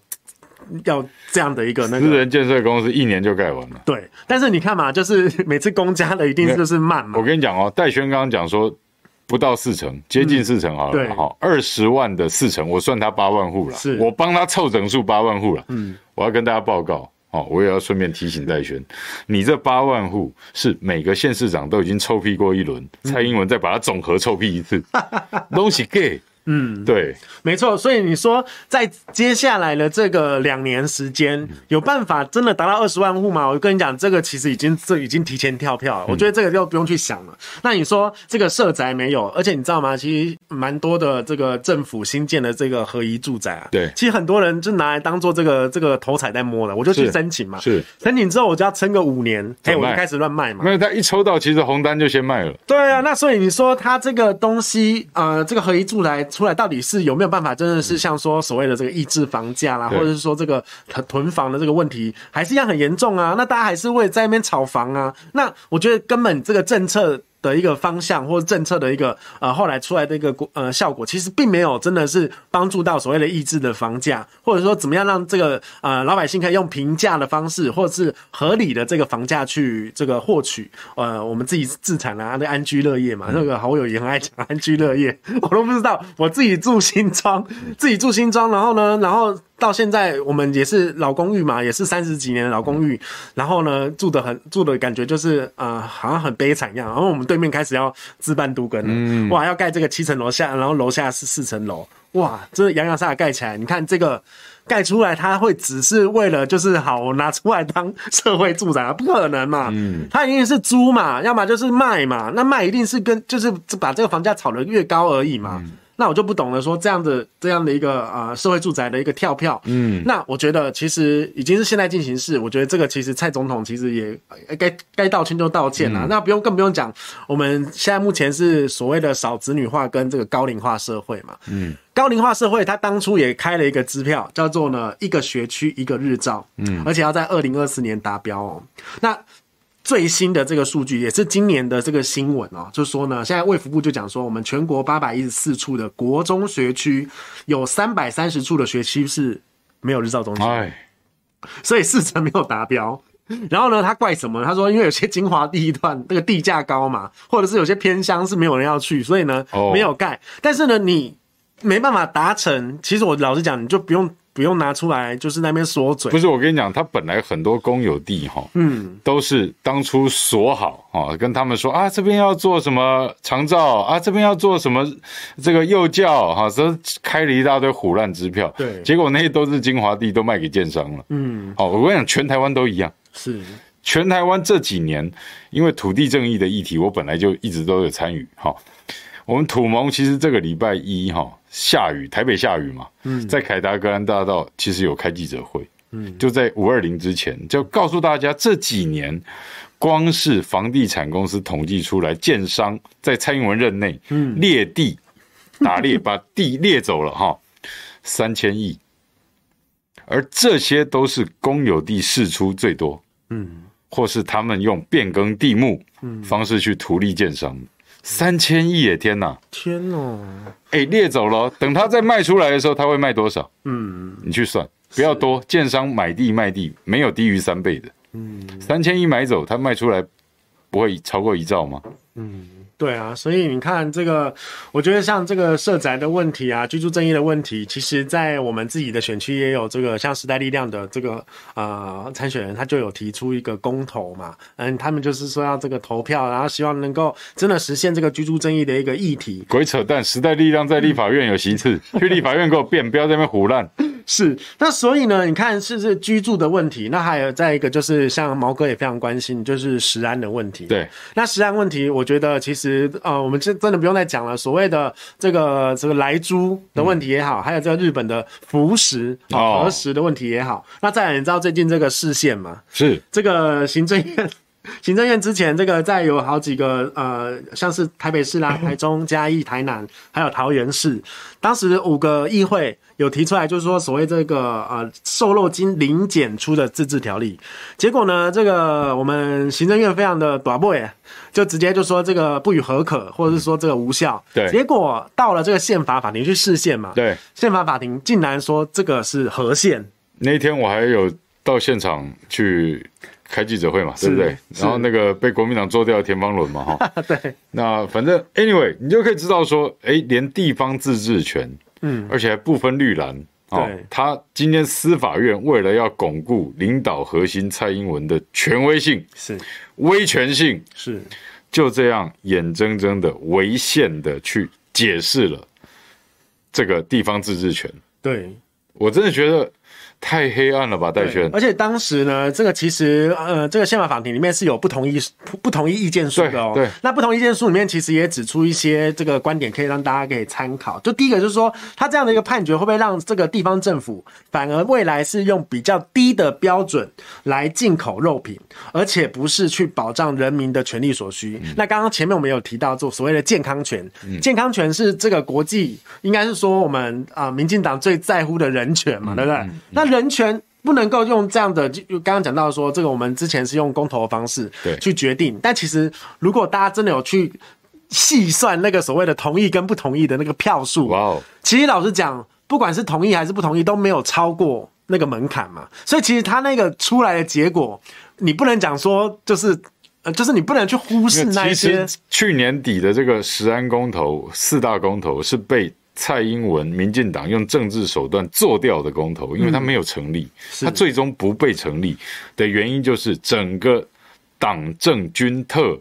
要这样的一个那个私人建设公司一年就盖完了，对。但是你看嘛，就是 每次公家的一定就是慢嘛。我跟你讲哦，戴轩刚刚讲说不到四成，接近四成好了，对，好，二十万的四成，我算他八万户了，是我帮他凑整数八万户了。嗯，我要跟大家报告哦，我也要顺便提醒戴轩，你这八万户是每个县市长都已经臭屁过一轮，蔡英文再把它总和臭屁一次，东西给。嗯，对，没错。所以你说在接下来的这个两年时间，有办法真的达到二十万户吗？我跟你讲，这个其实已经这已经提前跳票了。我觉得这个就不用去想了。那你说这个社宅没有，而且你知道吗？其实蛮多的这个政府新建的这个合宜住宅啊，对，其实很多人就拿来当做这个这个头彩在摸了。我就去申请嘛，是申请之后我就要撑个五年，哎，我就开始乱卖嘛。没有，他一抽到，其实红单就先卖了。对啊，那所以你说他这个东西，呃，这个合宜住宅出来到底是有？没有办法真的是像说所谓的这个抑制房价啦，或者是说这个囤房的这个问题，还是一样很严重啊？那大家还是会在那边炒房啊？那我觉得根本这个政策。的一个方向或者政策的一个呃后来出来的一个呃效果，其实并没有真的是帮助到所谓的抑制的房价，或者说怎么样让这个呃老百姓可以用平价的方式，或者是合理的这个房价去这个获取呃我们自己自产啊，那安居乐业嘛，那个好友也很爱讲安居乐业，我都不知道我自己住新庄，自己住新庄，然后呢，然后。到现在我们也是老公寓嘛，也是三十几年的老公寓，然后呢住的很住的感觉就是呃好像很悲惨一样。然后我们对面开始要自办都更了，嗯、哇，要盖这个七层楼下，然后楼下是四层楼，哇，这洋洋洒洒盖起来，你看这个盖出来，它会只是为了就是好我拿出来当社会住宅啊？不可能嘛，嗯，它一定是租嘛，要么就是卖嘛，那卖一定是跟就是把这个房价炒得越高而已嘛。嗯那我就不懂了，说这样的这样的一个呃社会住宅的一个跳票，嗯，那我觉得其实已经是现在进行式。我觉得这个其实蔡总统其实也该该道歉就道歉了。嗯、那不用更不用讲，我们现在目前是所谓的少子女化跟这个高龄化社会嘛，嗯，高龄化社会他当初也开了一个支票，叫做呢一个学区一个日照，嗯，而且要在二零二四年达标哦。那最新的这个数据也是今年的这个新闻哦，就是说呢，现在卫福部就讲说，我们全国八百一十四处的国中学区，有三百三十处的学区是没有日照中心，哎，所以四成没有达标。然后呢，他怪什么？他说，因为有些精华地段那个地价高嘛，或者是有些偏乡是没有人要去，所以呢没有盖。但是呢，你没办法达成，其实我老实讲，你就不用。不用拿出来，就是那边说嘴。不是，我跟你讲，他本来很多公有地哈，嗯，都是当初锁好啊，跟他们说啊，这边要做什么长照啊，这边要做什么这个幼教哈，都开了一大堆唬烂支票。对，结果那些都是精华地，都卖给建商了。嗯，好，我跟你讲，全台湾都一样。是，全台湾这几年，因为土地正义的议题，我本来就一直都有参与。哈，我们土盟其实这个礼拜一哈。下雨，台北下雨嘛，嗯。在凯达格兰大道其实有开记者会，嗯。就在五二零之前，就告诉大家这几年光是房地产公司统计出来，建商在蔡英文任内，嗯。猎地打猎把地猎走了哈，三千亿，而这些都是公有地释出最多，嗯，或是他们用变更地目方式去图利建商。三千亿耶！天哪！天呐！哎，列走了，等他再卖出来的时候，他会卖多少？嗯，你去算，不要多。建商买地卖地没有低于三倍的。嗯，三千亿买走，他卖出来不会超过一兆吗？嗯。对啊，所以你看这个，我觉得像这个社宅的问题啊，居住正义的问题，其实，在我们自己的选区也有这个，像时代力量的这个呃参选人，他就有提出一个公投嘛，嗯，他们就是说要这个投票，然后希望能够真的实现这个居住正义的一个议题。鬼扯淡！时代力量在立法院有席次，去立法院给我辩，不要在那边胡烂。是，那所以呢，你看是是居住的问题，那还有再一个就是像毛哥也非常关心，就是食安的问题。对，那食安问题，我觉得其实呃，我们真真的不用再讲了。所谓的这个这个来猪的问题也好，嗯、还有这个日本的服食啊核食的问题也好，哦、那再来，你知道最近这个视线吗？是这个行政院。行政院之前这个在有好几个呃，像是台北市啦、台中、嘉义、台南，还有桃园市，当时五个议会有提出来，就是说所谓这个呃瘦肉精零检出的自治条例，结果呢，这个我们行政院非常的大尾，就直接就说这个不予核可，或者是说这个无效。对，结果到了这个宪法法庭去释宪嘛，对，宪法法庭竟然说这个是合宪。那天我还有到现场去。开记者会嘛，对不对？然后那个被国民党做掉的田方伦嘛，哈，对。那反正 anyway，你就可以知道说，哎，连地方自治权，嗯，而且还不分绿蓝，哦。他今天司法院为了要巩固领导核心蔡英文的权威性，是威权性，是就这样眼睁睁的违宪的去解释了这个地方自治权。对，我真的觉得。太黑暗了吧，戴轩！而且当时呢，这个其实呃，这个宪法法庭里面是有不同意不同意意见书的哦。对。那不同意见书里面其实也指出一些这个观点，可以让大家可以参考。就第一个就是说，他这样的一个判决会不会让这个地方政府反而未来是用比较低的标准来进口肉品，而且不是去保障人民的权利所需？嗯、那刚刚前面我们有提到做所谓的健康权，嗯、健康权是这个国际应该是说我们啊、呃，民进党最在乎的人权嘛，对不对？那人权不能够用这样的，就刚刚讲到说，这个我们之前是用公投的方式去决定，但其实如果大家真的有去细算那个所谓的同意跟不同意的那个票数，哇哦，其实老实讲，不管是同意还是不同意，都没有超过那个门槛嘛，所以其实他那个出来的结果，你不能讲说就是呃，就是你不能去忽视那一些。去年底的这个十安公投四大公投是被。蔡英文、民进党用政治手段做掉的公投，因为它没有成立，它最终不被成立的原因就是整个党政军特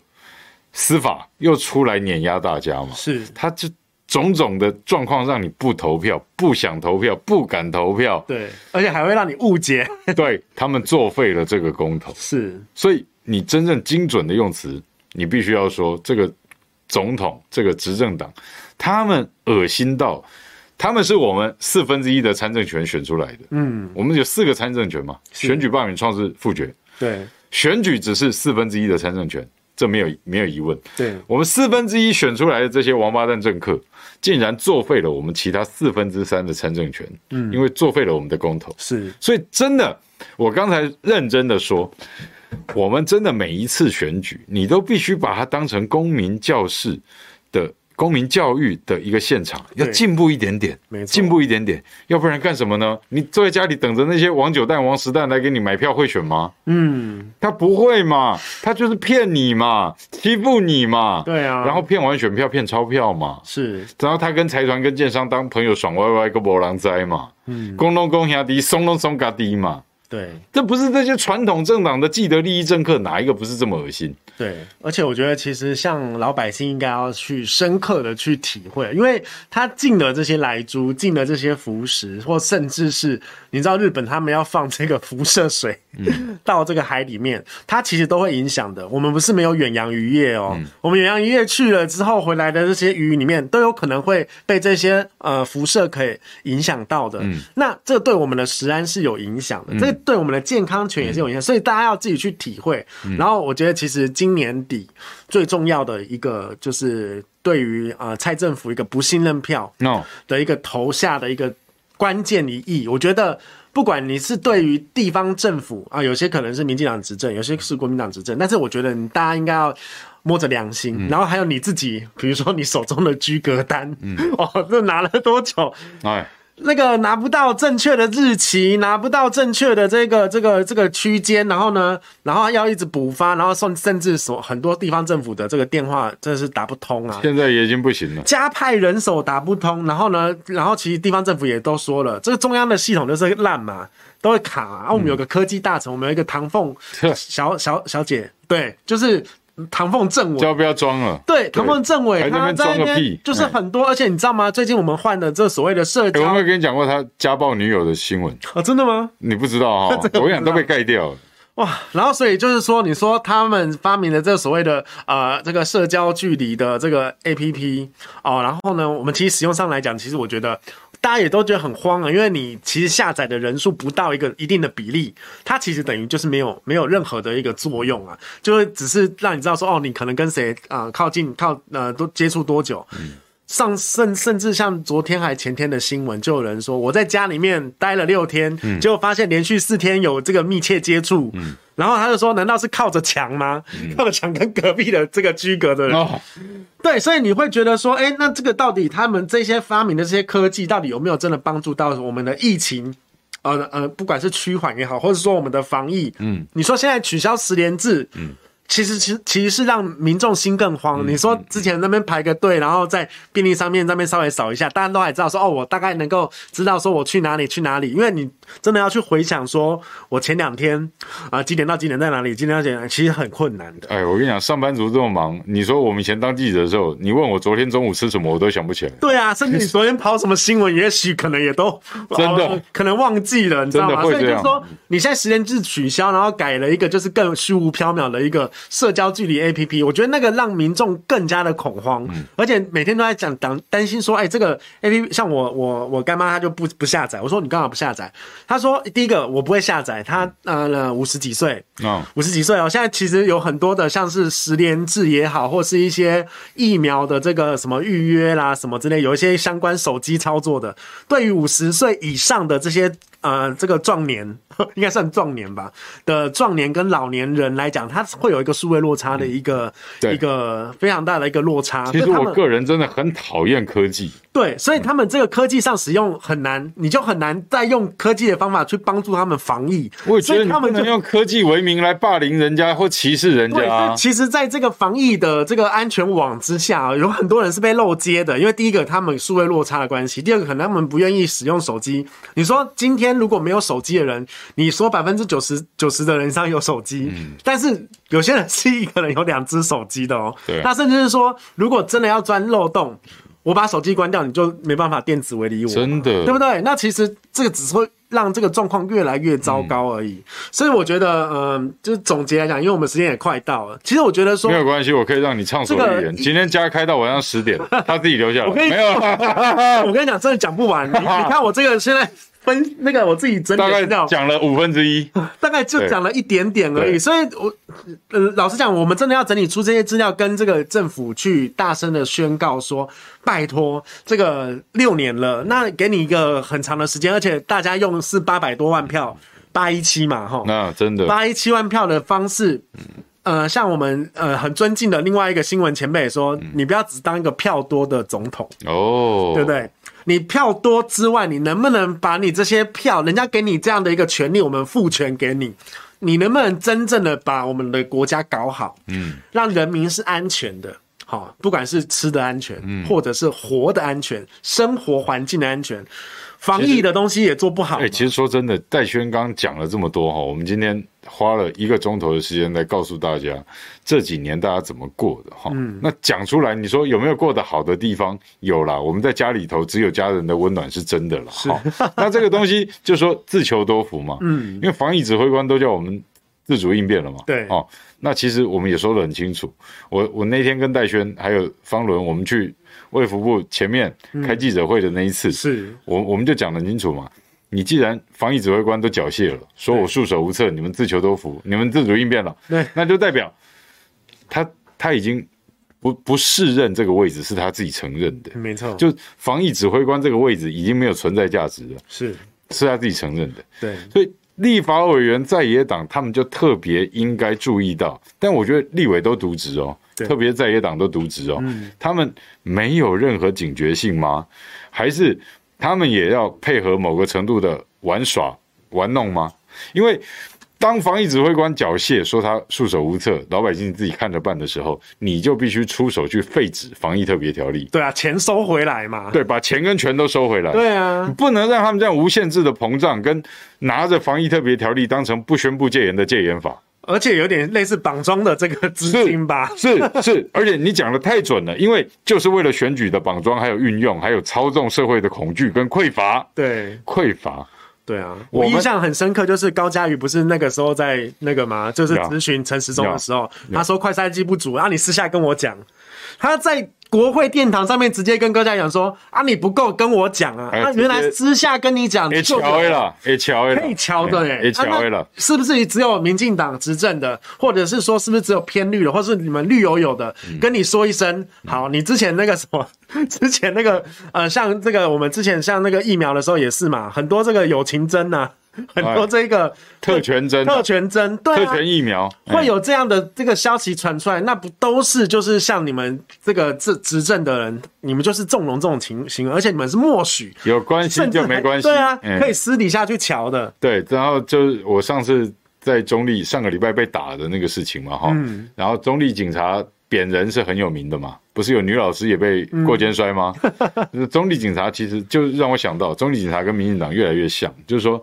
司法又出来碾压大家嘛。是，他就种种的状况让你不投票、不想投票、不敢投票，对，而且还会让你误解，对他们作废了这个公投。是，所以你真正精准的用词，你必须要说这个总统、这个执政党。他们恶心到，他们是我们四分之一的参政权选出来的。嗯，我们有四个参政权嘛，选举、罢免、创制、复决。对，选举只是四分之一的参政权，这没有没有疑问。对，我们四分之一选出来的这些王八蛋政客，竟然作废了我们其他四分之三的参政权。嗯，因为作废了我们的公投。是，所以真的，我刚才认真的说，我们真的每一次选举，你都必须把它当成公民教室的。公民教育的一个现场，要进步一点点，进步一点点，要不然干什么呢？你坐在家里等着那些王九蛋、王十蛋来给你买票会选吗？嗯，他不会嘛，他就是骗你嘛，欺负你嘛，对啊，然后骗完选票骗钞票嘛，是，然后他跟财团跟建商当朋友爽歪歪个波浪灾嘛，嗯，公东公兄弟，松东松嘎低嘛，对，这不是这些传统政党的既得利益政客哪一个不是这么恶心？对，而且我觉得其实像老百姓应该要去深刻的去体会，因为他进了这些莱猪，进了这些浮石，或甚至是你知道日本他们要放这个辐射水到这个海里面，它其实都会影响的。我们不是没有远洋渔业哦，我们远洋渔业去了之后回来的这些鱼里面都有可能会被这些呃辐射可以影响到的。那这对我们的食安是有影响的，这对我们的健康权也是有影响，所以大家要自己去体会。然后我觉得其实今今年底最重要的一个，就是对于呃蔡政府一个不信任票的一个投下的一个关键一役。我觉得不管你是对于地方政府啊，有些可能是民进党执政，有些是国民党执政，但是我觉得你大家应该要摸着良心，然后还有你自己，比如说你手中的居格单，哦，这拿了多久？哎。那个拿不到正确的日期，拿不到正确的这个这个这个区间，然后呢，然后要一直补发，然后甚甚至说很多地方政府的这个电话真的是打不通啊。现在也已经不行了，加派人手打不通，然后呢，然后其实地方政府也都说了，这个中央的系统就是烂嘛，都会卡嘛。啊，我们有个科技大臣，我们有一个唐凤 小小小姐，对，就是。唐凤政委，要不要装了？对，唐凤政委他在那边就是很多，而且你知道吗？最近我们换的这所谓的社交，我有没有跟你讲过他家暴女友的新闻？哦，真的吗？你不知道哈？我讲都被盖掉了。哇，然后所以就是说，你说他们发明了这个所谓的呃这个社交距离的这个 APP 哦，然后呢，我们其实使用上来讲，其实我觉得。大家也都觉得很慌啊，因为你其实下载的人数不到一个一定的比例，它其实等于就是没有没有任何的一个作用啊，就是只是让你知道说哦，你可能跟谁啊、靠近靠呃都接触多久。嗯上甚甚至像昨天还前天的新闻，就有人说我在家里面待了六天，嗯、结果发现连续四天有这个密切接触，嗯、然后他就说，难道是靠着墙吗？嗯、靠着墙跟隔壁的这个居隔的人？哦、对，所以你会觉得说，哎、欸，那这个到底他们这些发明的这些科技，到底有没有真的帮助到我们的疫情？呃呃，不管是趋缓也好，或者说我们的防疫，嗯，你说现在取消十连制，嗯。其实其实其实是让民众心更慌。你说之前那边排个队，然后在便利商店那边稍微扫一下，大家都还知道说哦，我大概能够知道说我去哪里去哪里，因为你真的要去回想说我前两天啊、呃、几点到几点在哪里，几点到几点，其实很困难的。哎，我跟你讲，上班族这么忙，你说我们以前当记者的时候，你问我昨天中午吃什么，我都想不起来。对啊，甚至你昨天跑什么新闻，也许可能也都 真的、哦、可能忘记了，你知道吗？所以就是说，你现在时间制取消，然后改了一个就是更虚无缥缈的一个社交距离 APP，我觉得那个让民众更加的恐慌，嗯、而且每天都在讲担担心说，哎，这个 APP 像我我我干妈她就不不下载，我说你干嘛不下载？她说第一个我不会下载，她呃五十几岁，嗯，五十几岁哦，现在其实有很多的像是实联制也好，或是一些疫苗的这个什么预约啦什么之类，有一些相关手机操作的，对于五十岁以上的这些。呃，这个壮年 应该算壮年吧的壮年跟老年人来讲，他会有一个数位落差的一个、嗯、一个非常大的一个落差。其实我个人真的很讨厌科技。对，所以他们这个科技上使用很难，你就很难再用科技的方法去帮助他们防疫。我觉得他们能用科技为名来霸凌人家或歧视人家、啊。其实，在这个防疫的这个安全网之下，有很多人是被漏接的，因为第一个他们数位落差的关系，第二个可能他们不愿意使用手机。你说今天。如果没有手机的人，你说百分之九十九十的人上有手机，嗯，但是有些人是一个人有两只手机的哦。对，那甚至是说，如果真的要钻漏洞，我把手机关掉，你就没办法电子围篱我，真的，对不对？那其实这个只是会让这个状况越来越糟糕而已。嗯、所以我觉得，嗯、呃，就是总结来讲，因为我们时间也快到了，其实我觉得说没有关系，我可以让你畅所欲言。今天加开到晚上十点，他自己留下来。我跟你没有，我跟你讲，真的讲不完。你你看我这个现在。分那个我自己整理资料，讲了五分之一，大概就讲了一点点而已。所以我，我呃，老实讲，我们真的要整理出这些资料，跟这个政府去大声的宣告说，拜托，这个六年了，那给你一个很长的时间，而且大家用是八百多万票，八一七嘛，哈，那真的。八一七万票的方式，呃，像我们呃很尊敬的另外一个新闻前辈说，你不要只当一个票多的总统哦，对不对？你票多之外，你能不能把你这些票，人家给你这样的一个权利，我们赋权给你，你能不能真正的把我们的国家搞好？嗯，让人民是安全的，好，不管是吃的安全，嗯，或者是活的安全，生活环境的安全。防疫的东西也做不好。哎、欸，其实说真的，戴轩刚讲了这么多哈，我们今天花了一个钟头的时间来告诉大家这几年大家怎么过的哈。嗯，那讲出来，你说有没有过得好的地方？有啦，我们在家里头只有家人的温暖是真的了。哈，那这个东西就说自求多福嘛。嗯，因为防疫指挥官都叫我们自主应变了嘛。对，哦，那其实我们也说得很清楚。我我那天跟戴轩还有方伦，我们去。卫福部前面开记者会的那一次，嗯、是我我们就讲得很清楚嘛。你既然防疫指挥官都缴械了，说我束手无策，你们自求多福，你们自主应变了，对，那就代表他他已经不不适任这个位置，是他自己承认的，没错。就防疫指挥官这个位置已经没有存在价值了，是是他自己承认的，对。所以立法委员在野党他们就特别应该注意到，但我觉得立委都渎职哦。特别在野党都渎职哦，嗯，他们没有任何警觉性吗？还是他们也要配合某个程度的玩耍玩弄吗？因为当防疫指挥官缴械说他束手无策，老百姓自己看着办的时候，你就必须出手去废止防疫特别条例。对啊，钱收回来嘛。对，把钱跟权都收回来。对啊，你不能让他们这样无限制的膨胀，跟拿着防疫特别条例当成不宣布戒严的戒严法。而且有点类似绑桩的这个资金吧，是是，是，而且你讲的太准了，因为就是为了选举的绑桩，还有运用，还有操纵社会的恐惧跟匮乏，对，匮乏，对啊，我印象很深刻，就是高嘉瑜不是那个时候在那个吗？就是咨询陈时中的时候，他说快筛剂不足，然后你私下跟我讲，他在。国会殿堂上面直接跟高嘉瑜讲说啊，你不够跟我讲啊，他、欸、原来私下跟你讲，就巧了，哎巧了，可以巧的哎，巧了，是不是只有民进党执政的，或者是说是不是只有偏绿的，或是你们绿油油的，跟你说一声好，你之前那个什么，之前那个呃，像这个我们之前像那个疫苗的时候也是嘛，很多这个友情针呐。很多这个特权针、特权针、对特权疫苗，会有这样的这个消息传出来，那不都是就是像你们这个执执政的人，你们就是纵容这种情形，而且你们是默许，有关系就没关系，对啊，可以私底下去瞧的。对，然后就是我上次在中立上个礼拜被打的那个事情嘛，哈、嗯，然后中立警察扁人是很有名的嘛，不是有女老师也被过肩摔吗？嗯、中立警察其实就让我想到，中立警察跟民进党越来越像，就是说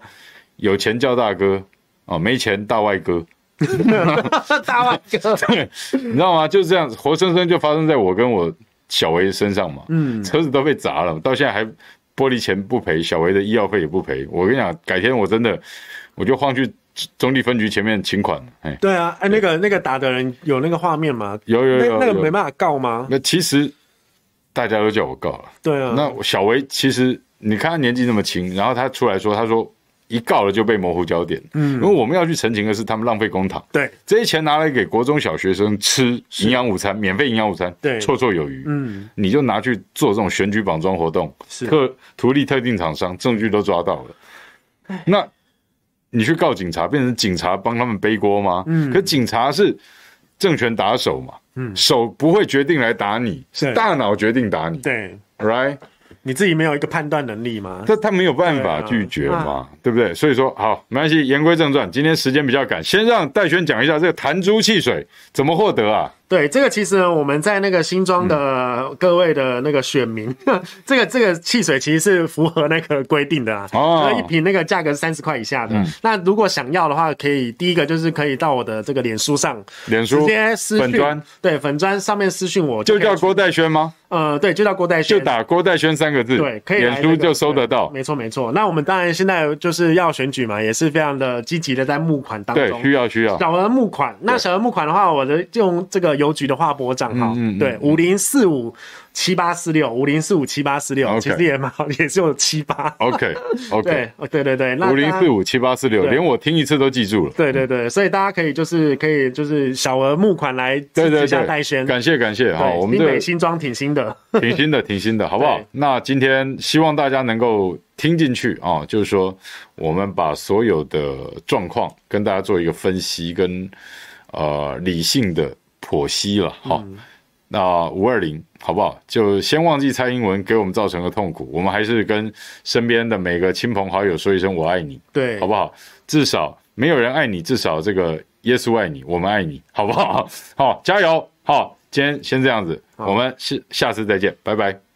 有钱叫大哥哦，没钱大外哥，大外哥，对，你知道吗？就是这样，活生生就发生在我跟我小维身上嘛，嗯，车子都被砸了，到现在还玻璃钱不赔，小维的医药费也不赔，我跟你讲，改天我真的。我就晃去中立分局前面请款。哎，对啊，哎，那个那个打的人有那个画面吗？有有有，那个没办法告吗？那其实大家都叫我告了。对啊，那小维其实你看他年纪那么轻，然后他出来说，他说一告了就被模糊焦点。嗯，因为我们要去澄清的是他们浪费公帑。对，这些钱拿来给国中小学生吃营养午餐，免费营养午餐，对，绰绰有余。嗯，你就拿去做这种选举绑桩活动，是特图利特定厂商，证据都抓到了。那。你去告警察，变成警察帮他们背锅吗？嗯，可警察是政权打手嘛，嗯，手不会决定来打你，是大脑决定打你，对，right。你自己没有一个判断能力吗？他他没有办法拒绝嘛，对，不对？所以说好，没关系。言归正传，今天时间比较赶，先让戴轩讲一下这个弹珠汽水怎么获得啊？对，这个其实呢，我们在那个新庄的各位的那个选民，嗯、这个这个汽水其实是符合那个规定的啊。哦，一瓶那个价格是三十块以下的。嗯、那如果想要的话，可以第一个就是可以到我的这个脸书上，脸书直接私讯，粉专对粉砖上面私讯我就，就叫郭代轩吗？呃，对，就叫郭代轩，就打郭代轩三个字，对，可以、这个，脸书就搜得到。没错，没错。那我们当然现在就是要选举嘛，也是非常的积极的在募款当中。对，需要需要。小额募款，那小额募款的话，我的用这个邮局的划拨账号，嗯对，五零四五。七八四六五零四五七八四六，46, 其实也蛮好，也是有七八。OK OK，对对对对，五零四五七八四六，连我听一次都记住了。对对对，所以大家可以就是可以就是小额募款来支持一下戴轩，感谢感谢哈，我们的新新装挺新的，挺新的挺新的，好不好？那今天希望大家能够听进去啊，就是说我们把所有的状况跟大家做一个分析跟呃理性的剖析了哈。嗯那五二零好不好？就先忘记蔡英文给我们造成的痛苦，我们还是跟身边的每个亲朋好友说一声“我爱你”，对，好不好？至少没有人爱你，至少这个耶稣爱你，我们爱你，好不好？好，加油！好，今天先这样子，我们下下次再见，拜拜。